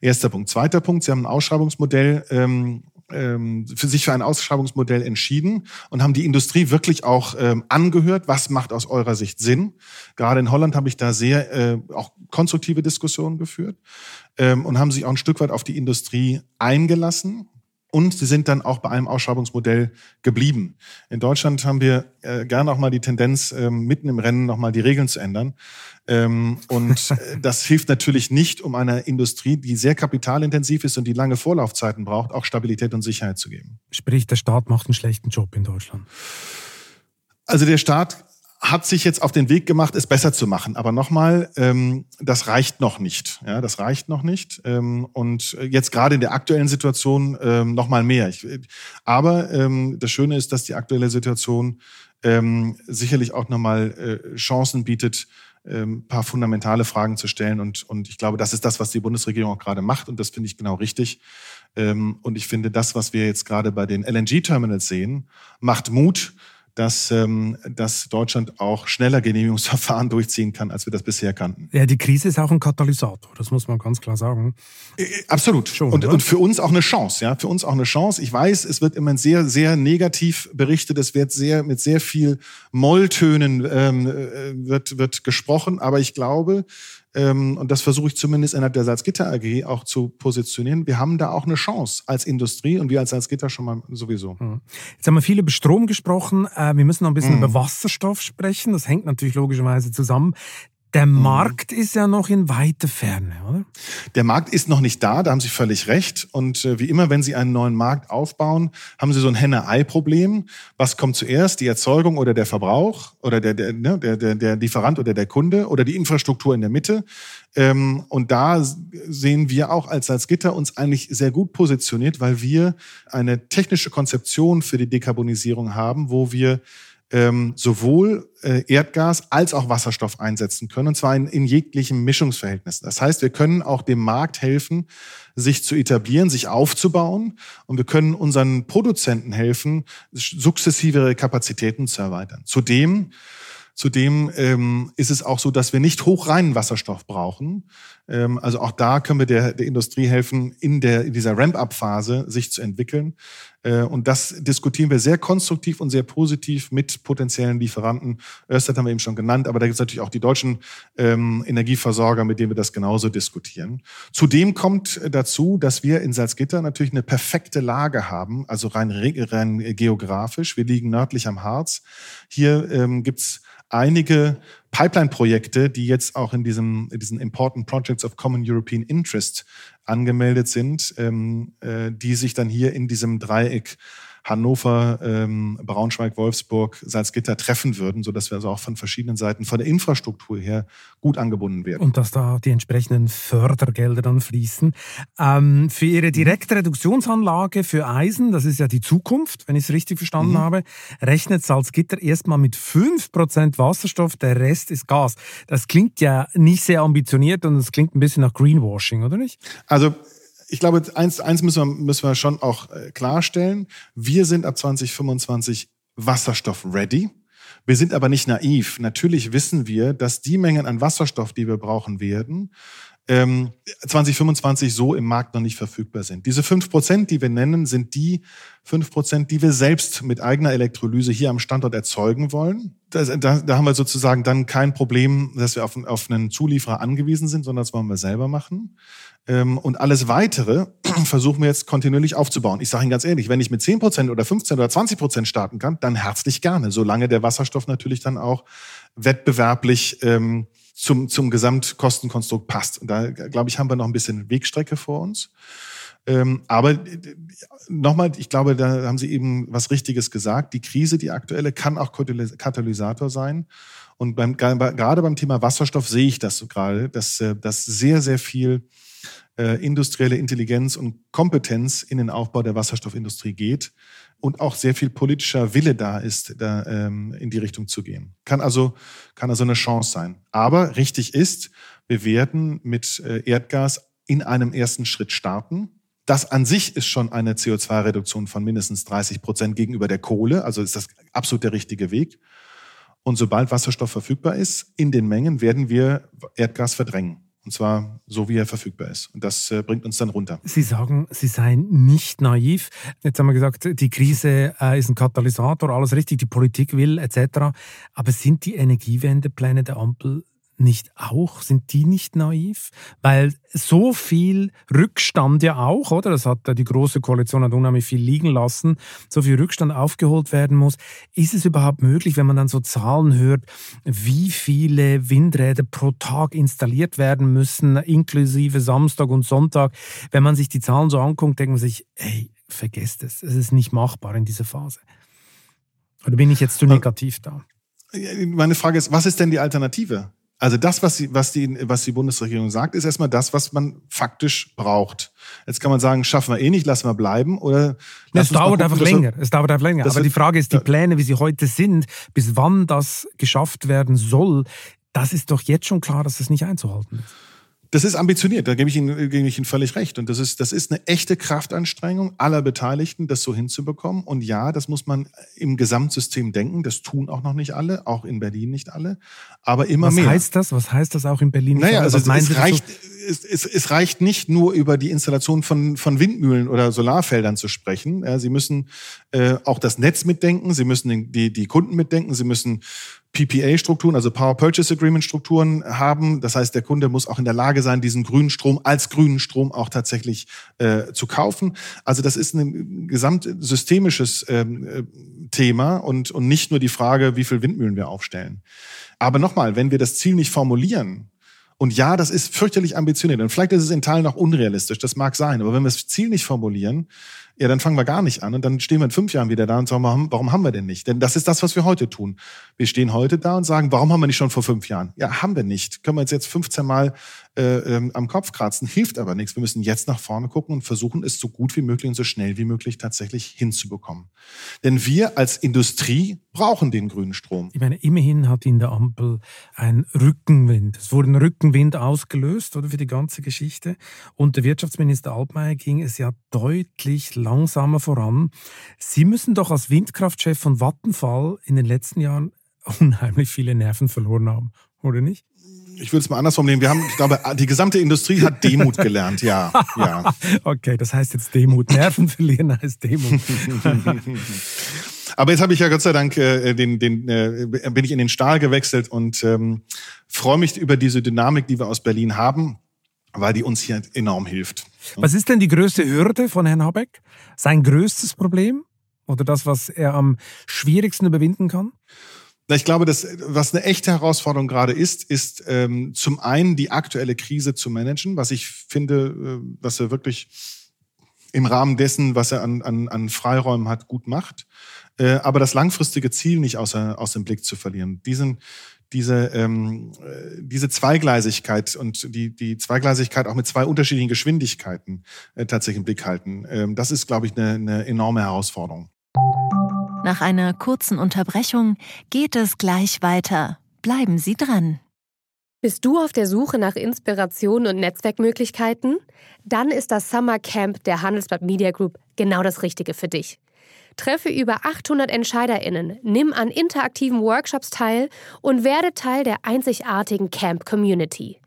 Erster Punkt. Zweiter Punkt. Sie haben ein Ausschreibungsmodell ähm, für sich für ein Ausschreibungsmodell entschieden und haben die Industrie wirklich auch ähm, angehört, was macht aus eurer Sicht Sinn. Gerade in Holland habe ich da sehr äh, auch konstruktive Diskussionen geführt ähm, und haben sich auch ein Stück weit auf die Industrie eingelassen. Und sie sind dann auch bei einem Ausschreibungsmodell geblieben. In Deutschland haben wir äh, gerne auch mal die Tendenz, ähm, mitten im Rennen nochmal die Regeln zu ändern. Ähm, und äh, das hilft natürlich nicht, um einer Industrie, die sehr kapitalintensiv ist und die lange Vorlaufzeiten braucht, auch Stabilität und Sicherheit zu geben. Sprich, der Staat macht einen schlechten Job in Deutschland. Also der Staat hat sich jetzt auf den Weg gemacht, es besser zu machen. Aber nochmal, ähm, das reicht noch nicht. Ja, das reicht noch nicht. Ähm, und jetzt gerade in der aktuellen Situation ähm, nochmal mehr. Ich, aber ähm, das Schöne ist, dass die aktuelle Situation ähm, sicherlich auch nochmal äh, Chancen bietet, ähm, paar fundamentale Fragen zu stellen. Und, und ich glaube, das ist das, was die Bundesregierung auch gerade macht. Und das finde ich genau richtig. Ähm, und ich finde, das, was wir jetzt gerade bei den LNG-Terminals sehen, macht Mut dass, ähm, dass Deutschland auch schneller Genehmigungsverfahren durchziehen kann, als wir das bisher kannten. Ja, die Krise ist auch ein Katalysator, das muss man ganz klar sagen. Äh, absolut. Schon, und, und für uns auch eine Chance, ja, für uns auch eine Chance. Ich weiß, es wird immer sehr, sehr negativ berichtet, es wird sehr mit sehr viel Molltönen ähm, äh, wird, wird gesprochen, aber ich glaube, und das versuche ich zumindest innerhalb der Salzgitter AG auch zu positionieren. Wir haben da auch eine Chance als Industrie und wir als Salzgitter schon mal sowieso. Mhm. Jetzt haben wir viel über Strom gesprochen. Äh, wir müssen noch ein bisschen mhm. über Wasserstoff sprechen. Das hängt natürlich logischerweise zusammen. Der mhm. Markt ist ja noch in weiter Ferne, oder? Der Markt ist noch nicht da, da haben Sie völlig recht. Und äh, wie immer, wenn Sie einen neuen Markt aufbauen, haben Sie so ein Henne-Ei-Problem. Was kommt zuerst, die Erzeugung oder der Verbrauch oder der, der, ne, der, der, der Lieferant oder der Kunde oder die Infrastruktur in der Mitte? Ähm, und da sehen wir auch als Salzgitter uns eigentlich sehr gut positioniert, weil wir eine technische Konzeption für die Dekarbonisierung haben, wo wir ähm, sowohl äh, Erdgas als auch Wasserstoff einsetzen können, und zwar in, in jeglichen Mischungsverhältnissen. Das heißt, wir können auch dem Markt helfen, sich zu etablieren, sich aufzubauen, und wir können unseren Produzenten helfen, sukzessivere Kapazitäten zu erweitern. Zudem Zudem ähm, ist es auch so, dass wir nicht hochreinen Wasserstoff brauchen. Ähm, also auch da können wir der, der Industrie helfen, in, der, in dieser Ramp-up-Phase sich zu entwickeln. Äh, und das diskutieren wir sehr konstruktiv und sehr positiv mit potenziellen Lieferanten. Örsted haben wir eben schon genannt, aber da gibt es natürlich auch die deutschen ähm, Energieversorger, mit denen wir das genauso diskutieren. Zudem kommt dazu, dass wir in Salzgitter natürlich eine perfekte Lage haben, also rein, rein geografisch. Wir liegen nördlich am Harz. Hier ähm, gibt's einige Pipeline-Projekte, die jetzt auch in diesem in diesen Important Projects of Common European Interest angemeldet sind, ähm, äh, die sich dann hier in diesem Dreieck Hannover, ähm, Braunschweig, Wolfsburg, Salzgitter treffen würden, sodass wir also auch von verschiedenen Seiten von der Infrastruktur her gut angebunden werden. Und dass da die entsprechenden Fördergelder dann fließen. Ähm, für Ihre direkte Reduktionsanlage für Eisen, das ist ja die Zukunft, wenn ich es richtig verstanden mhm. habe, rechnet Salzgitter erstmal mit 5% Wasserstoff, der Rest ist Gas. Das klingt ja nicht sehr ambitioniert und es klingt ein bisschen nach Greenwashing, oder nicht? Also ich glaube, eins, eins müssen, wir, müssen wir schon auch äh, klarstellen. Wir sind ab 2025 Wasserstoff ready. Wir sind aber nicht naiv. Natürlich wissen wir, dass die Mengen an Wasserstoff, die wir brauchen werden, 2025 ähm, so im Markt noch nicht verfügbar sind. Diese fünf Prozent, die wir nennen, sind die fünf Prozent, die wir selbst mit eigener Elektrolyse hier am Standort erzeugen wollen. Da, da, da haben wir sozusagen dann kein Problem, dass wir auf, auf einen Zulieferer angewiesen sind, sondern das wollen wir selber machen. Ähm, und alles Weitere versuchen wir jetzt kontinuierlich aufzubauen. Ich sage Ihnen ganz ehrlich, wenn ich mit zehn Prozent oder 15 oder 20 Prozent starten kann, dann herzlich gerne, solange der Wasserstoff natürlich dann auch wettbewerblich ähm, zum, zum Gesamtkostenkonstrukt passt. Und da, glaube ich, haben wir noch ein bisschen Wegstrecke vor uns. Ähm, aber äh, nochmal, ich glaube, da haben Sie eben was Richtiges gesagt. Die Krise, die aktuelle, kann auch Katalysator sein. Und beim, gerade beim Thema Wasserstoff sehe ich das so gerade, dass, äh, dass sehr, sehr viel äh, industrielle Intelligenz und Kompetenz in den Aufbau der Wasserstoffindustrie geht und auch sehr viel politischer Wille da ist, da ähm, in die Richtung zu gehen. Kann also, kann also eine Chance sein. Aber richtig ist, wir werden mit äh, Erdgas in einem ersten Schritt starten. Das an sich ist schon eine CO2-Reduktion von mindestens 30 Prozent gegenüber der Kohle. Also ist das absolut der richtige Weg. Und sobald Wasserstoff verfügbar ist, in den Mengen werden wir Erdgas verdrängen. Und zwar so, wie er verfügbar ist. Und das äh, bringt uns dann runter. Sie sagen, Sie seien nicht naiv. Jetzt haben wir gesagt, die Krise äh, ist ein Katalysator, alles richtig, die Politik will etc. Aber sind die Energiewendepläne der Ampel nicht auch? Sind die nicht naiv? Weil so viel Rückstand ja auch, oder? Das hat die Große Koalition hat unheimlich viel liegen lassen. So viel Rückstand aufgeholt werden muss. Ist es überhaupt möglich, wenn man dann so Zahlen hört, wie viele Windräder pro Tag installiert werden müssen, inklusive Samstag und Sonntag? Wenn man sich die Zahlen so anguckt, denkt man sich, hey, vergesst es. Es ist nicht machbar in dieser Phase. Oder bin ich jetzt zu negativ da? Meine Frage ist, was ist denn die Alternative? Also das, was die, was die, was die Bundesregierung sagt, ist erstmal das, was man faktisch braucht. Jetzt kann man sagen, schaffen wir eh nicht, lassen wir bleiben oder. Es dauert einfach länger. Es dauert einfach länger. Aber die Frage ist, die Pläne, wie sie heute sind, bis wann das geschafft werden soll, das ist doch jetzt schon klar, dass das nicht einzuhalten ist. Das ist ambitioniert, da gebe ich, Ihnen, gebe ich Ihnen völlig recht. Und das ist, das ist eine echte Kraftanstrengung aller Beteiligten, das so hinzubekommen. Und ja, das muss man im Gesamtsystem denken. Das tun auch noch nicht alle, auch in Berlin nicht alle, aber immer Was mehr. Was heißt das? Was heißt das auch in Berlin? Naja, also es, es reicht, es, es, es reicht nicht nur über die Installation von, von Windmühlen oder Solarfeldern zu sprechen. Ja, Sie müssen äh, auch das Netz mitdenken, Sie müssen den, die, die Kunden mitdenken, Sie müssen PPA-Strukturen, also Power Purchase Agreement-Strukturen haben. Das heißt, der Kunde muss auch in der Lage sein, diesen grünen Strom als grünen Strom auch tatsächlich äh, zu kaufen. Also das ist ein gesamtsystemisches ähm, äh, Thema und, und nicht nur die Frage, wie viel Windmühlen wir aufstellen. Aber nochmal, wenn wir das Ziel nicht formulieren, und ja, das ist fürchterlich ambitioniert. Und vielleicht ist es in Teilen auch unrealistisch, das mag sein. Aber wenn wir das Ziel nicht formulieren, ja, dann fangen wir gar nicht an und dann stehen wir in fünf Jahren wieder da und sagen, warum, haben wir denn nicht? Denn das ist das, was wir heute tun. Wir stehen heute da und sagen, warum haben wir nicht schon vor fünf Jahren? Ja, haben wir nicht. Können wir jetzt jetzt 15 Mal äh, ähm, am Kopf kratzen, hilft aber nichts. Wir müssen jetzt nach vorne gucken und versuchen, es so gut wie möglich und so schnell wie möglich tatsächlich hinzubekommen. Denn wir als Industrie brauchen den grünen Strom. Ich meine, immerhin hat in der Ampel ein Rückenwind. Es wurde ein Rückenwind ausgelöst, oder für die ganze Geschichte. Und der Wirtschaftsminister Altmaier ging es ja deutlich langsamer voran. Sie müssen doch als Windkraftchef von Vattenfall in den letzten Jahren unheimlich viele Nerven verloren haben, oder nicht? ich würde es mal anders formulieren. Wir haben, ich glaube, die gesamte Industrie hat Demut gelernt, ja. ja. Okay, das heißt jetzt Demut. Nerven verlieren heißt Demut. Aber jetzt habe ich ja Gott sei Dank äh, den, den äh, bin ich in den Stahl gewechselt und ähm, freue mich über diese Dynamik, die wir aus Berlin haben, weil die uns hier enorm hilft. Was ist denn die größte Hürde von Herrn Habeck? Sein größtes Problem oder das, was er am schwierigsten überwinden kann? Ich glaube, dass, was eine echte Herausforderung gerade ist, ist ähm, zum einen die aktuelle Krise zu managen, was ich finde, äh, was er wirklich im Rahmen dessen, was er an, an, an Freiräumen hat, gut macht. Äh, aber das langfristige Ziel nicht außer, aus dem Blick zu verlieren. Diesen, diese, ähm, äh, diese Zweigleisigkeit und die, die Zweigleisigkeit auch mit zwei unterschiedlichen Geschwindigkeiten äh, tatsächlich im Blick halten. Ähm, das ist, glaube ich, eine, eine enorme Herausforderung. Nach einer kurzen Unterbrechung geht es gleich weiter. Bleiben Sie dran. Bist du auf der Suche nach Inspiration und Netzwerkmöglichkeiten? Dann ist das Summer Camp der Handelsblatt Media Group genau das Richtige für dich. Treffe über 800 EntscheiderInnen, nimm an interaktiven Workshops teil und werde Teil der einzigartigen Camp Community.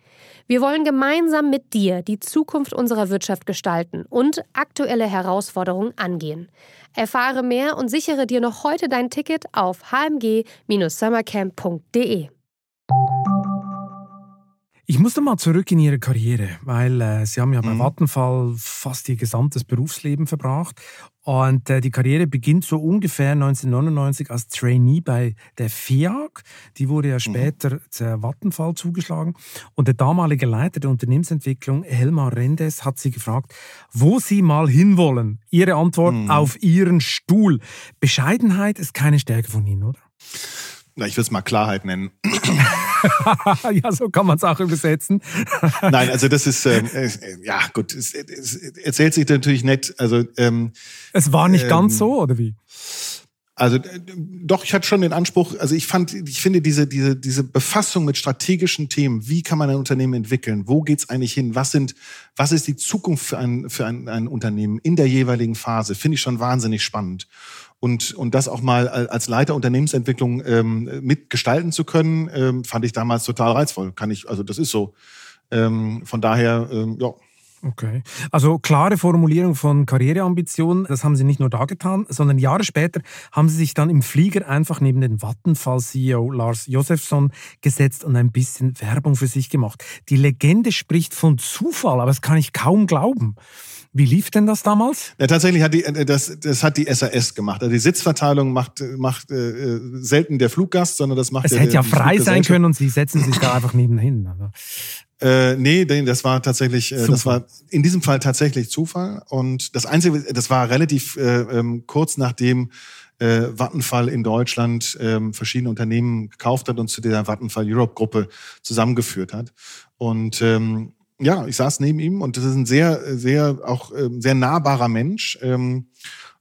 Wir wollen gemeinsam mit dir die Zukunft unserer Wirtschaft gestalten und aktuelle Herausforderungen angehen. Erfahre mehr und sichere dir noch heute dein Ticket auf hmg-summercamp.de. Ich muss mal zurück in Ihre Karriere, weil äh, Sie haben ja bei mhm. Vattenfall fast Ihr gesamtes Berufsleben verbracht. Und äh, die Karriere beginnt so ungefähr 1999 als Trainee bei der FIAG. Die wurde ja mhm. später mhm. zur Vattenfall zugeschlagen. Und der damalige Leiter der Unternehmensentwicklung, Helmar Rendes, hat Sie gefragt, wo Sie mal hinwollen. Ihre Antwort mhm. auf Ihren Stuhl. Bescheidenheit ist keine Stärke von Ihnen, oder? Na, ich würde es mal Klarheit nennen. ja, so kann man es auch übersetzen. Nein, also das ist, ähm, äh, ja gut, es, es, erzählt sich natürlich nett. Also ähm, Es war nicht ähm, ganz so, oder wie? Also doch, ich hatte schon den Anspruch, also ich fand, ich finde diese, diese, diese Befassung mit strategischen Themen, wie kann man ein Unternehmen entwickeln, wo geht's eigentlich hin, was sind, was ist die Zukunft für ein, für ein, ein Unternehmen in der jeweiligen Phase, finde ich schon wahnsinnig spannend und, und das auch mal als Leiter Unternehmensentwicklung ähm, mitgestalten zu können, ähm, fand ich damals total reizvoll. Kann ich, also das ist so. Ähm, von daher, ähm, ja. Okay. Also klare Formulierung von Karriereambitionen, das haben Sie nicht nur da getan, sondern Jahre später haben Sie sich dann im Flieger einfach neben den Vattenfall-CEO Lars Josefsson gesetzt und ein bisschen Werbung für sich gemacht. Die Legende spricht von Zufall, aber das kann ich kaum glauben. Wie lief denn das damals? Ja, tatsächlich hat die, äh, das, das hat die SAS gemacht. Also die Sitzverteilung macht, macht äh, selten der Fluggast, sondern das macht Es der, hätte ja frei sein können und Sie setzen sich da einfach nebenhin. Also. Äh, nee, das war tatsächlich, äh, das war in diesem Fall tatsächlich Zufall. Und das Einzige, das war relativ äh, ähm, kurz nachdem äh, Vattenfall in Deutschland ähm, verschiedene Unternehmen gekauft hat und zu der Vattenfall Europe Gruppe zusammengeführt hat. Und ähm, ja, ich saß neben ihm und das ist ein sehr, sehr, auch äh, sehr nahbarer Mensch. Ähm,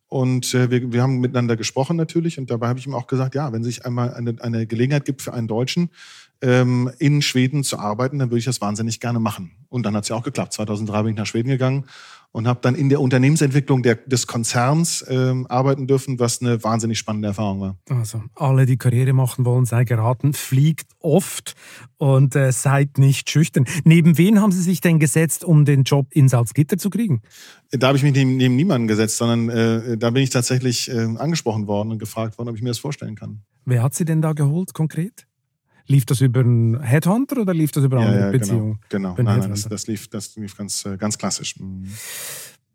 und äh, wir, wir haben miteinander gesprochen natürlich und dabei habe ich ihm auch gesagt, ja, wenn sich einmal eine, eine Gelegenheit gibt für einen Deutschen, ähm, in Schweden zu arbeiten, dann würde ich das wahnsinnig gerne machen. Und dann hat es ja auch geklappt. 2003 bin ich nach Schweden gegangen und habe dann in der Unternehmensentwicklung der, des Konzerns ähm, arbeiten dürfen, was eine wahnsinnig spannende Erfahrung war. Also alle, die Karriere machen wollen, sei geraten, fliegt oft und äh, seid nicht schüchtern. Neben wen haben Sie sich denn gesetzt, um den Job in Salzgitter zu kriegen? Da habe ich mich neben, neben niemanden gesetzt, sondern äh, da bin ich tatsächlich äh, angesprochen worden und gefragt worden, ob ich mir das vorstellen kann. Wer hat Sie denn da geholt konkret? Lief das über einen Headhunter oder lief das über eine andere ja, Beziehung? Genau, genau. Nein, nein, das, das, lief, das lief ganz, äh, ganz klassisch. Mhm.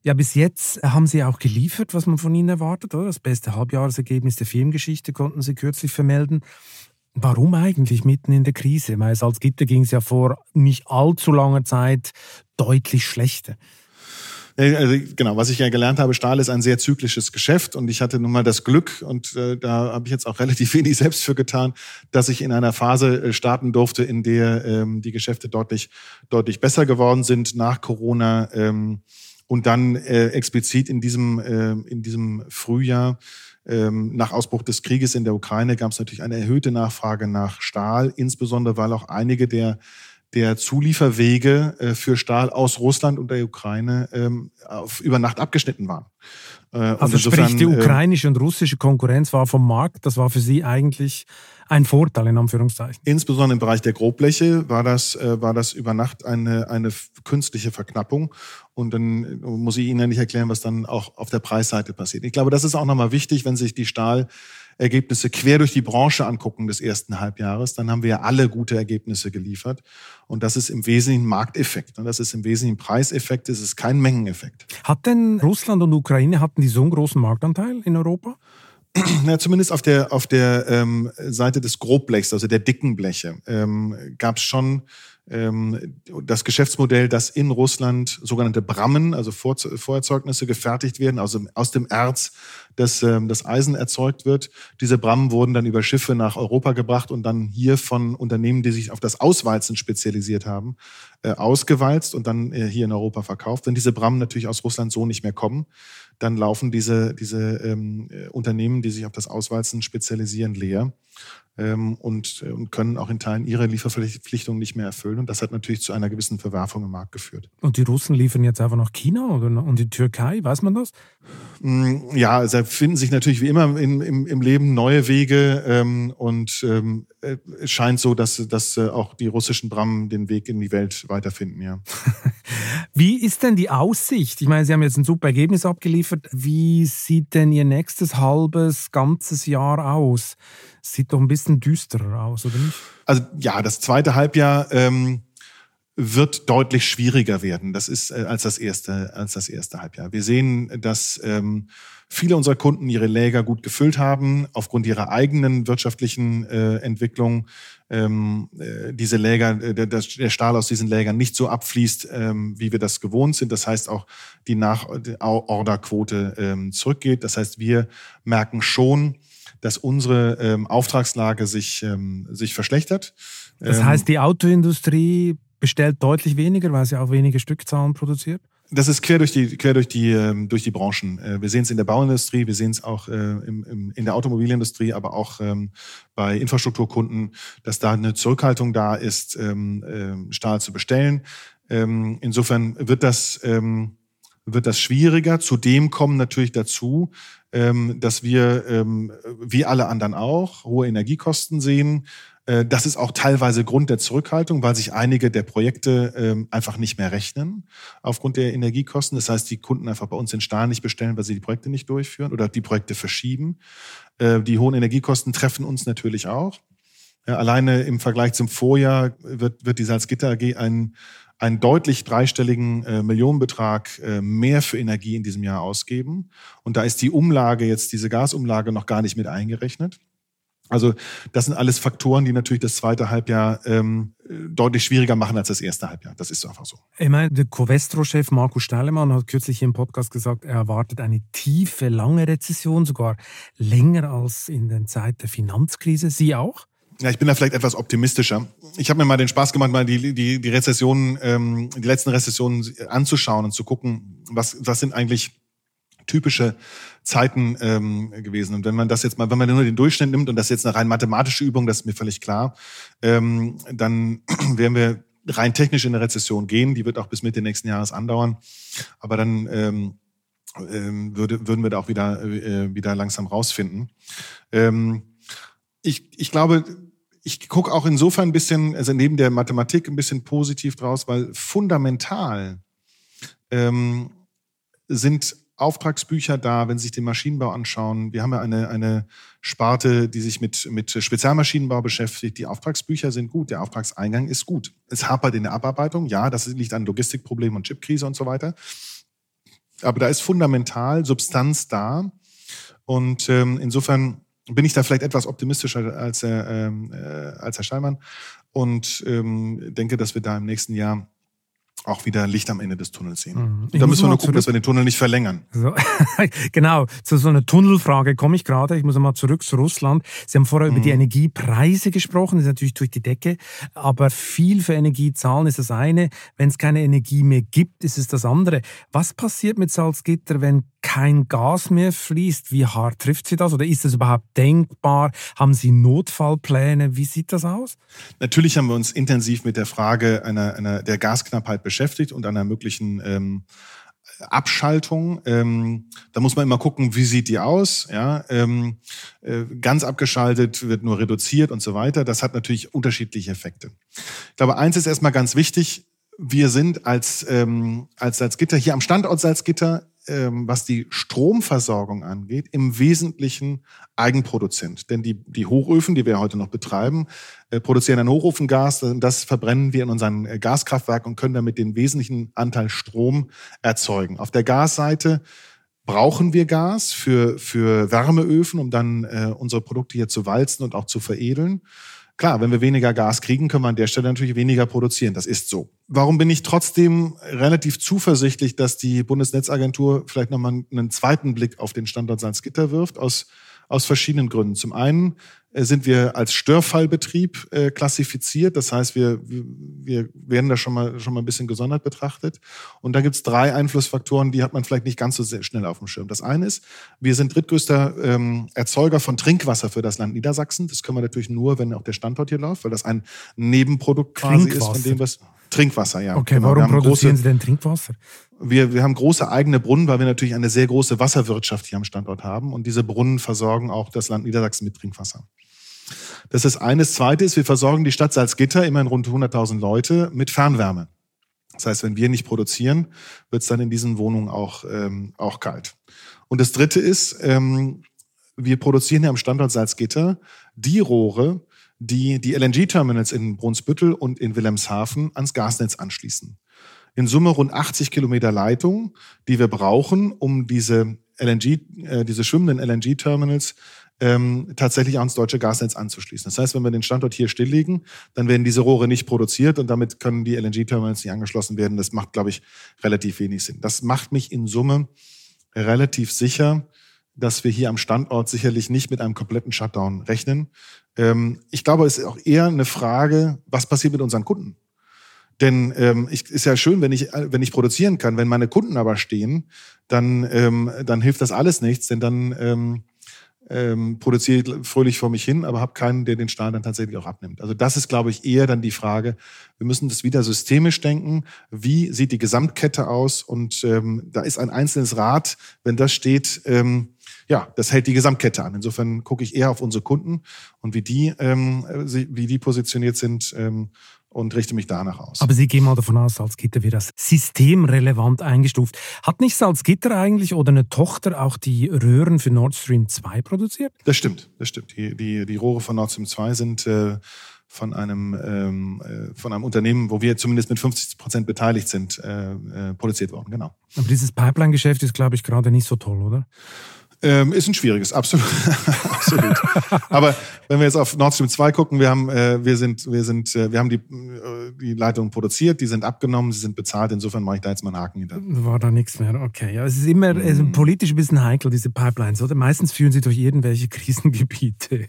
Ja, bis jetzt haben Sie auch geliefert, was man von Ihnen erwartet, oder? Das beste Halbjahresergebnis der Firmengeschichte konnten Sie kürzlich vermelden. Warum eigentlich mitten in der Krise? Weil als Gitter ging es ja vor nicht allzu langer Zeit deutlich schlechter. Also, genau, was ich ja gelernt habe, Stahl ist ein sehr zyklisches Geschäft und ich hatte nun mal das Glück und äh, da habe ich jetzt auch relativ wenig selbst für getan, dass ich in einer Phase äh, starten durfte, in der ähm, die Geschäfte deutlich deutlich besser geworden sind nach Corona ähm, und dann äh, explizit in diesem äh, in diesem Frühjahr ähm, nach Ausbruch des Krieges in der Ukraine gab es natürlich eine erhöhte Nachfrage nach Stahl, insbesondere weil auch einige der der Zulieferwege äh, für Stahl aus Russland und der Ukraine ähm, auf, über Nacht abgeschnitten waren. Äh, also insofern, sprich, die ähm, ukrainische und russische Konkurrenz war vom Markt, das war für Sie eigentlich ein Vorteil in Anführungszeichen. Insbesondere im Bereich der Grobbleche war das, äh, war das über Nacht eine, eine künstliche Verknappung. Und dann muss ich Ihnen ja nicht erklären, was dann auch auf der Preisseite passiert. Ich glaube, das ist auch nochmal wichtig, wenn sich die Stahl Ergebnisse quer durch die Branche angucken des ersten Halbjahres, dann haben wir ja alle gute Ergebnisse geliefert. Und das ist im Wesentlichen Markteffekt. Und das ist im Wesentlichen Preiseffekt, es ist kein Mengeneffekt. Hat denn Russland und Ukraine, hatten die so einen großen Marktanteil in Europa? Ja, zumindest auf der, auf der ähm, Seite des Grobblechs, also der dicken Bleche, ähm, gab es schon das Geschäftsmodell, dass in Russland sogenannte Brammen, also Vor Vorerzeugnisse gefertigt werden, also aus dem Erz, das, ähm, das Eisen erzeugt wird. Diese Brammen wurden dann über Schiffe nach Europa gebracht und dann hier von Unternehmen, die sich auf das Auswalzen spezialisiert haben, äh, ausgewalzt und dann äh, hier in Europa verkauft. Wenn diese Brammen natürlich aus Russland so nicht mehr kommen, dann laufen diese, diese ähm, äh, Unternehmen, die sich auf das Auswalzen spezialisieren, leer ähm, und, äh, und können auch in Teilen ihre Lieferverpflichtungen nicht mehr erfüllen. Und das hat natürlich zu einer gewissen Verwerfung im Markt geführt. Und die Russen liefern jetzt einfach nach China oder und die Türkei, weiß man das? Mm, ja, es finden sich natürlich wie immer in, im, im Leben neue Wege ähm, und ähm, äh, es scheint so, dass, dass äh, auch die russischen Brammen den Weg in die Welt weiterfinden, ja. Wie ist denn die Aussicht? Ich meine, Sie haben jetzt ein super Ergebnis abgeliefert. Wie sieht denn Ihr nächstes halbes, ganzes Jahr aus? Sieht doch ein bisschen düsterer aus, oder nicht? Also ja, das zweite Halbjahr ähm, wird deutlich schwieriger werden. Das ist äh, als das erste als das erste Halbjahr. Wir sehen, dass ähm, viele unserer Kunden ihre Läger gut gefüllt haben aufgrund ihrer eigenen wirtschaftlichen äh, Entwicklung. Ähm, äh, diese Läger, äh, der, der Stahl aus diesen Lägern nicht so abfließt, ähm, wie wir das gewohnt sind. Das heißt auch die Nachorderquote ähm, zurückgeht. Das heißt, wir merken dass unsere ähm, Auftragslage sich, ähm, sich verschlechtert. Das ähm, heißt, die Autoindustrie bestellt deutlich weniger, weil sie auch weniger Stückzahlen produziert? Das ist quer durch die, quer durch die, ähm, durch die Branchen. Äh, wir sehen es in der Bauindustrie, wir sehen es auch äh, im, im, in der Automobilindustrie, aber auch ähm, bei Infrastrukturkunden, dass da eine Zurückhaltung da ist, Stahl zu bestellen. Insofern wird das, wird das schwieriger. Zudem kommen natürlich dazu, ähm, dass wir, ähm, wie alle anderen auch, hohe Energiekosten sehen. Äh, das ist auch teilweise Grund der Zurückhaltung, weil sich einige der Projekte ähm, einfach nicht mehr rechnen aufgrund der Energiekosten. Das heißt, die Kunden einfach bei uns den Stahl nicht bestellen, weil sie die Projekte nicht durchführen oder die Projekte verschieben. Äh, die hohen Energiekosten treffen uns natürlich auch. Alleine im Vergleich zum Vorjahr wird, wird die Salzgitter AG einen, einen deutlich dreistelligen äh, Millionenbetrag äh, mehr für Energie in diesem Jahr ausgeben. Und da ist die Umlage jetzt, diese Gasumlage noch gar nicht mit eingerechnet. Also das sind alles Faktoren, die natürlich das zweite Halbjahr ähm, deutlich schwieriger machen als das erste Halbjahr. Das ist einfach so. Ich meine, der Covestro-Chef Markus Steilemann hat kürzlich im Podcast gesagt, er erwartet eine tiefe, lange Rezession, sogar länger als in der Zeit der Finanzkrise. Sie auch? Ja, ich bin da vielleicht etwas optimistischer. Ich habe mir mal den Spaß gemacht, mal die, die, die Rezessionen, ähm, die letzten Rezessionen anzuschauen und zu gucken, was, was sind eigentlich typische Zeiten ähm, gewesen. Und wenn man das jetzt mal, wenn man nur den Durchschnitt nimmt und das jetzt eine rein mathematische Übung, das ist mir völlig klar, ähm, dann werden wir rein technisch in eine Rezession gehen. Die wird auch bis Mitte nächsten Jahres andauern. Aber dann ähm, ähm, würde, würden wir da auch wieder, äh, wieder langsam rausfinden. Ähm, ich, ich glaube, ich gucke auch insofern ein bisschen, also neben der Mathematik ein bisschen positiv draus, weil fundamental ähm, sind Auftragsbücher da, wenn Sie sich den Maschinenbau anschauen. Wir haben ja eine, eine Sparte, die sich mit, mit Spezialmaschinenbau beschäftigt. Die Auftragsbücher sind gut, der Auftragseingang ist gut. Es hapert in der Abarbeitung, ja, das liegt an Logistikproblemen und Chipkrise und so weiter. Aber da ist fundamental Substanz da. Und ähm, insofern bin ich da vielleicht etwas optimistischer als, äh, äh, als Herr Steinmann und ähm, denke, dass wir da im nächsten Jahr auch wieder Licht am Ende des Tunnels sehen. Mhm. Da müssen wir nur gucken, zurück. dass wir den Tunnel nicht verlängern. So. genau, zu so einer Tunnelfrage komme ich gerade. Ich muss mal zurück zu Russland. Sie haben vorher mhm. über die mhm. Energiepreise gesprochen, das ist natürlich durch die Decke. Aber viel für Energie zahlen ist das eine. Wenn es keine Energie mehr gibt, ist es das andere. Was passiert mit Salzgitter, wenn kein Gas mehr fließt? Wie hart trifft Sie das? Oder ist das überhaupt denkbar? Haben Sie Notfallpläne? Wie sieht das aus? Natürlich haben wir uns intensiv mit der Frage einer, einer der Gasknappheit beschäftigt und einer möglichen ähm, Abschaltung. Ähm, da muss man immer gucken, wie sieht die aus. Ja, ähm, äh, ganz abgeschaltet wird nur reduziert und so weiter. Das hat natürlich unterschiedliche Effekte. Ich glaube, eins ist erstmal ganz wichtig. Wir sind als, ähm, als Salzgitter hier am Standort Salzgitter ähm, was die Stromversorgung angeht, im Wesentlichen Eigenproduzent. Denn die, die Hochöfen, die wir heute noch betreiben, äh, produzieren ein Hochofengas. Das verbrennen wir in unseren äh, Gaskraftwerken und können damit den wesentlichen Anteil Strom erzeugen. Auf der Gasseite brauchen wir Gas für, für Wärmeöfen, um dann äh, unsere Produkte hier zu walzen und auch zu veredeln. Klar, wenn wir weniger Gas kriegen, können wir an der Stelle natürlich weniger produzieren. Das ist so. Warum bin ich trotzdem relativ zuversichtlich, dass die Bundesnetzagentur vielleicht nochmal einen zweiten Blick auf den Standort Salzgitter wirft? Aus, aus verschiedenen Gründen. Zum einen sind wir als Störfallbetrieb äh, klassifiziert. Das heißt, wir, wir werden da schon mal, schon mal ein bisschen gesondert betrachtet. Und da gibt es drei Einflussfaktoren, die hat man vielleicht nicht ganz so sehr schnell auf dem Schirm. Das eine ist, wir sind drittgrößter ähm, Erzeuger von Trinkwasser für das Land Niedersachsen. Das können wir natürlich nur, wenn auch der Standort hier läuft, weil das ein Nebenprodukt quasi ist von dem, was Trinkwasser, ja. Okay, genau. warum produzieren große, Sie denn Trinkwasser? Wir, wir haben große eigene Brunnen, weil wir natürlich eine sehr große Wasserwirtschaft hier am Standort haben. Und diese Brunnen versorgen auch das Land Niedersachsen mit Trinkwasser. Das ist eines. Zweite ist, wir versorgen die Stadt Salzgitter, immerhin rund 100.000 Leute, mit Fernwärme. Das heißt, wenn wir nicht produzieren, wird es dann in diesen Wohnungen auch, ähm, auch kalt. Und das Dritte ist, ähm, wir produzieren hier am Standort Salzgitter die Rohre, die die LNG-Terminals in Brunsbüttel und in Wilhelmshaven ans Gasnetz anschließen. In Summe rund 80 Kilometer Leitung, die wir brauchen, um diese LNG, äh, diese schwimmenden LNG-Terminals ähm, tatsächlich ans deutsche Gasnetz anzuschließen. Das heißt, wenn wir den Standort hier stilllegen, dann werden diese Rohre nicht produziert und damit können die LNG-Terminals nicht angeschlossen werden. Das macht, glaube ich, relativ wenig Sinn. Das macht mich in Summe relativ sicher, dass wir hier am Standort sicherlich nicht mit einem kompletten Shutdown rechnen. Ähm, ich glaube, es ist auch eher eine Frage, was passiert mit unseren Kunden? Denn ähm, ich, ist ja schön, wenn ich, wenn ich produzieren kann. Wenn meine Kunden aber stehen, dann, ähm, dann hilft das alles nichts, denn dann ähm, ähm, produziere fröhlich vor mich hin, aber habe keinen, der den Stahl dann tatsächlich auch abnimmt. Also das ist, glaube ich, eher dann die Frage. Wir müssen das wieder systemisch denken. Wie sieht die Gesamtkette aus? Und ähm, da ist ein einzelnes Rad, wenn das steht, ähm, ja, das hält die Gesamtkette an. Insofern gucke ich eher auf unsere Kunden und wie die, ähm, wie die positioniert sind. Ähm, und richte mich danach aus. Aber Sie gehen mal davon aus, Salzgitter wird als systemrelevant eingestuft. Hat nicht Salzgitter eigentlich oder eine Tochter auch die Röhren für Nord Stream 2 produziert? Das stimmt, das stimmt. Die, die, die Rohre von Nord Stream 2 sind äh, von einem, ähm, äh, von einem Unternehmen, wo wir zumindest mit 50 Prozent beteiligt sind, äh, äh, produziert worden, genau. Aber dieses Pipeline-Geschäft ist, glaube ich, gerade nicht so toll, oder? Ähm, ist ein schwieriges, absolut. absolut. Aber wenn wir jetzt auf Nord Stream 2 gucken, wir haben, äh, wir sind, wir sind, äh, wir haben die, äh, die Leitungen produziert, die sind abgenommen, sie sind bezahlt, insofern mache ich da jetzt mal einen Haken hinter. War da nichts mehr, okay. Ja, es ist immer es ist politisch ein bisschen heikel, diese Pipelines, oder? Meistens führen sie durch irgendwelche Krisengebiete.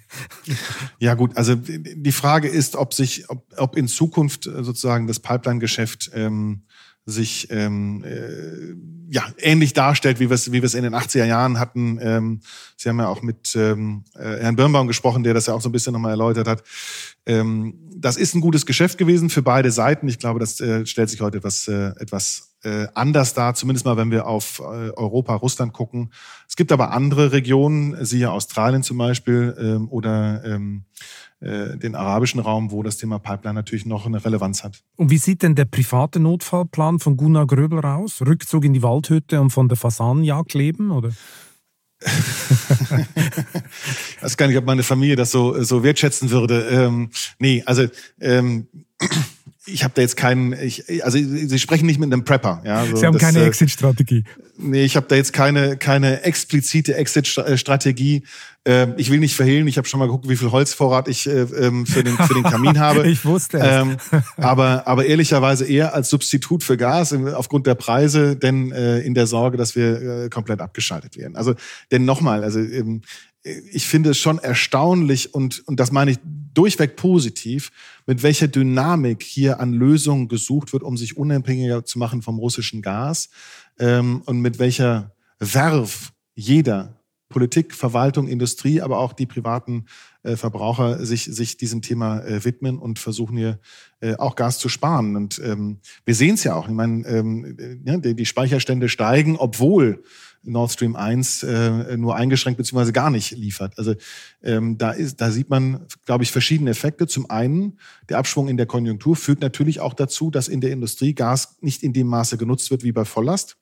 ja, gut, also die Frage ist, ob sich, ob, ob in Zukunft sozusagen das Pipeline-Geschäft ähm, sich ähm, äh, ja, ähnlich darstellt, wie wir es wie wir es in den 80er Jahren hatten. Ähm, Sie haben ja auch mit ähm, äh, Herrn Birnbaum gesprochen, der das ja auch so ein bisschen nochmal erläutert hat. Ähm, das ist ein gutes Geschäft gewesen für beide Seiten. Ich glaube, das äh, stellt sich heute etwas, äh, etwas äh, anders dar, zumindest mal, wenn wir auf äh, Europa, Russland gucken. Es gibt aber andere Regionen, siehe Australien zum Beispiel ähm, oder ähm, äh, den arabischen Raum, wo das Thema Pipeline natürlich noch eine Relevanz hat. Und wie sieht denn der private Notfallplan von Gunnar Gröbel raus? Rückzug in die Waldhütte und von der Fasanenjagd leben, oder? ich weiß gar nicht, ob meine Familie das so, so wertschätzen würde. Ähm, nee, also ähm, ich habe da jetzt keinen, ich, also Sie sprechen nicht mit einem Prepper. Ja, so, Sie haben das, keine äh, Exit-Strategie. Nee, ich habe da jetzt keine, keine explizite Exit-Strategie. Äh, ich will nicht verhehlen, ich habe schon mal geguckt, wie viel Holzvorrat ich äh, ähm, für, den, für den Kamin habe. ich wusste es. Ähm, aber, aber ehrlicherweise eher als Substitut für Gas aufgrund der Preise, denn äh, in der Sorge, dass wir äh, komplett abgeschaltet werden. Also, denn nochmal, also ähm, ich finde es schon erstaunlich und, und das meine ich durchweg positiv, mit welcher Dynamik hier an Lösungen gesucht wird, um sich unabhängiger zu machen vom russischen Gas ähm, und mit welcher Werf jeder Politik, Verwaltung, Industrie, aber auch die privaten äh, Verbraucher sich, sich diesem Thema äh, widmen und versuchen hier äh, auch Gas zu sparen. Und ähm, wir sehen es ja auch. Ich meine, ähm, ja, die, die Speicherstände steigen, obwohl Nord Stream 1 äh, nur eingeschränkt beziehungsweise gar nicht liefert. Also ähm, da, ist, da sieht man, glaube ich, verschiedene Effekte. Zum einen, der Abschwung in der Konjunktur führt natürlich auch dazu, dass in der Industrie Gas nicht in dem Maße genutzt wird wie bei Volllast.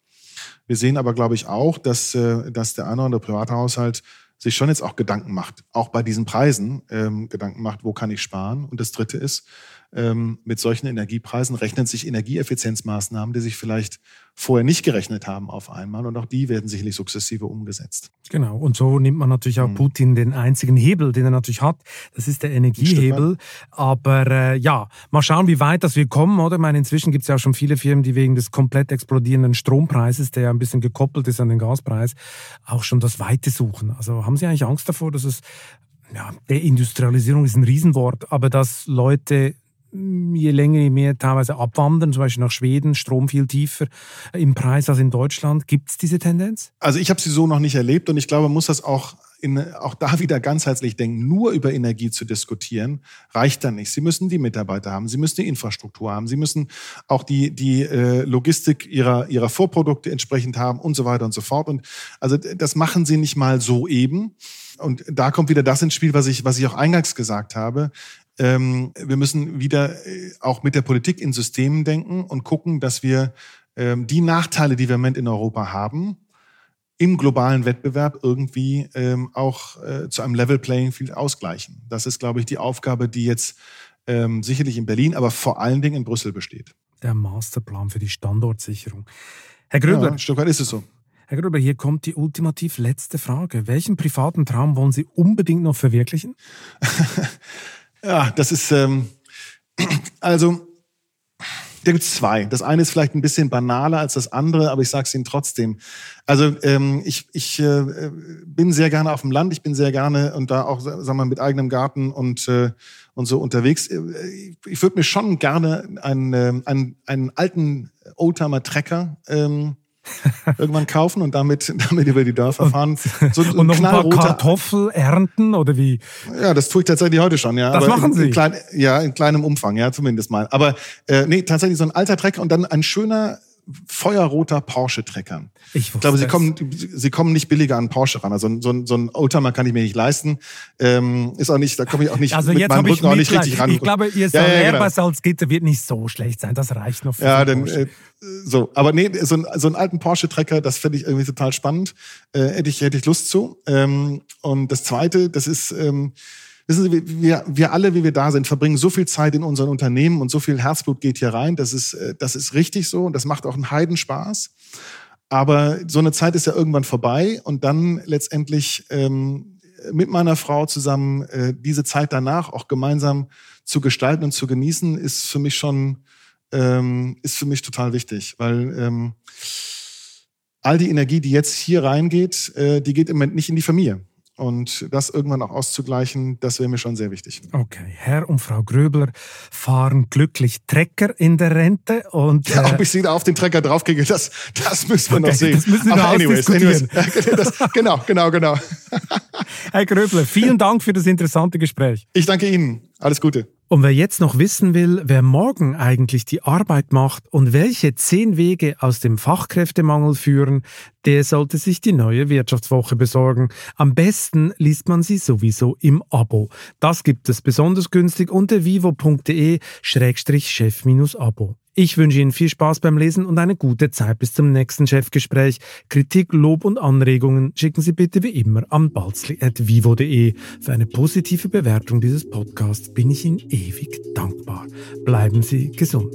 Wir sehen aber, glaube ich, auch, dass, äh, dass der eine oder andere Privathaushalt sich schon jetzt auch Gedanken macht, auch bei diesen Preisen ähm, Gedanken macht, wo kann ich sparen. Und das Dritte ist, ähm, mit solchen Energiepreisen rechnen sich Energieeffizienzmaßnahmen, die sich vielleicht vorher nicht gerechnet haben auf einmal. Und auch die werden sicherlich sukzessive umgesetzt. Genau. Und so nimmt man natürlich auch mhm. Putin den einzigen Hebel, den er natürlich hat. Das ist der Energiehebel. Aber äh, ja, mal schauen, wie weit das wir kommen, oder? Ich meine, inzwischen gibt es ja auch schon viele Firmen, die wegen des komplett explodierenden Strompreises, der ja ein bisschen gekoppelt ist an den Gaspreis, auch schon das Weite suchen. Also haben Sie eigentlich Angst davor, dass es ja, Deindustrialisierung ist ein Riesenwort, aber dass Leute je länger, je mehr teilweise abwandern, zum Beispiel nach Schweden, Strom viel tiefer im Preis als in Deutschland. Gibt es diese Tendenz? Also ich habe sie so noch nicht erlebt und ich glaube, man muss das auch in, auch da wieder ganzheitlich denken. Nur über Energie zu diskutieren, reicht da nicht. Sie müssen die Mitarbeiter haben, Sie müssen die Infrastruktur haben, Sie müssen auch die, die äh, Logistik ihrer, ihrer Vorprodukte entsprechend haben und so weiter und so fort. Und also das machen Sie nicht mal so eben. Und da kommt wieder das ins Spiel, was ich, was ich auch eingangs gesagt habe. Ähm, wir müssen wieder äh, auch mit der Politik in Systemen denken und gucken, dass wir ähm, die Nachteile, die wir im Moment in Europa haben, im globalen Wettbewerb irgendwie ähm, auch äh, zu einem Level Playing Field ausgleichen. Das ist, glaube ich, die Aufgabe, die jetzt ähm, sicherlich in Berlin, aber vor allen Dingen in Brüssel besteht. Der Masterplan für die Standortsicherung. Herr Gröber. Ja, ein Stück weit ist es so. Herr Gröber, hier kommt die ultimativ letzte Frage. Welchen privaten Traum wollen Sie unbedingt noch verwirklichen? Ja, das ist, ähm, also, da gibt es zwei. Das eine ist vielleicht ein bisschen banaler als das andere, aber ich sage es Ihnen trotzdem. Also ähm, ich, ich äh, bin sehr gerne auf dem Land, ich bin sehr gerne und da auch, sagen wir mal, mit eigenem Garten und, äh, und so unterwegs. Äh, ich würde mir schon gerne einen, äh, einen, einen alten Oldtimer-Trecker ähm, irgendwann kaufen und damit, damit über die Dörfer fahren. So, und noch ein paar Kartoffel ernten oder wie? Ja, das tue ich tatsächlich heute schon, ja. Das Aber machen Sie? In, klein, ja, in kleinem Umfang, ja, zumindest mal. Aber äh, nee, tatsächlich so ein alter Trecker und dann ein schöner feuerroter Porsche-Trecker. Ich, ich, glaube, sie kommen, sie kommen nicht billiger an Porsche ran. Also so ein, so ein Oldtimer kann ich mir nicht leisten. Ähm, ist auch nicht, da komme ich auch nicht also mit meinem Rücken auch nicht richtig ran. Ich glaube, ihr ja, ja, genau. Salzgitter wird nicht so schlecht sein. Das reicht noch für Ja, denn, äh, so. Aber nee, so, ein, so einen alten Porsche-Trecker, das finde ich irgendwie total spannend. Äh, hätte ich, hätte ich Lust zu. Ähm, und das zweite, das ist, ähm, Wissen Sie, wir, wir alle, wie wir da sind, verbringen so viel Zeit in unseren Unternehmen und so viel Herzblut geht hier rein. Das ist, äh, das ist richtig so und das macht auch einen Heidenspaß. Aber so eine Zeit ist ja irgendwann vorbei und dann letztendlich ähm, mit meiner Frau zusammen äh, diese Zeit danach auch gemeinsam zu gestalten und zu genießen, ist für mich schon ähm, ist für mich total wichtig, weil ähm, all die Energie, die jetzt hier reingeht, äh, die geht im Moment nicht in die Familie. Und das irgendwann auch auszugleichen, das wäre mir schon sehr wichtig. Okay, Herr und Frau Gröbler fahren glücklich Trecker in der Rente und ja, ob äh, ich Sie da auf den Trecker draufkriege, das, das müssen wir okay, noch sehen. Das müssen wir noch anyways, anyways das, genau, genau, genau. Herr Gröbler, vielen Dank für das interessante Gespräch. Ich danke Ihnen. Alles Gute. Und wer jetzt noch wissen will, wer morgen eigentlich die Arbeit macht und welche zehn Wege aus dem Fachkräftemangel führen, der sollte sich die neue Wirtschaftswoche besorgen. Am besten liest man sie sowieso im Abo. Das gibt es besonders günstig unter vivo.de-chef-abo. Ich wünsche Ihnen viel Spaß beim Lesen und eine gute Zeit bis zum nächsten Chefgespräch. Kritik, Lob und Anregungen schicken Sie bitte wie immer an balzli.vivo.de. Für eine positive Bewertung dieses Podcasts bin ich Ihnen ewig dankbar. Bleiben Sie gesund.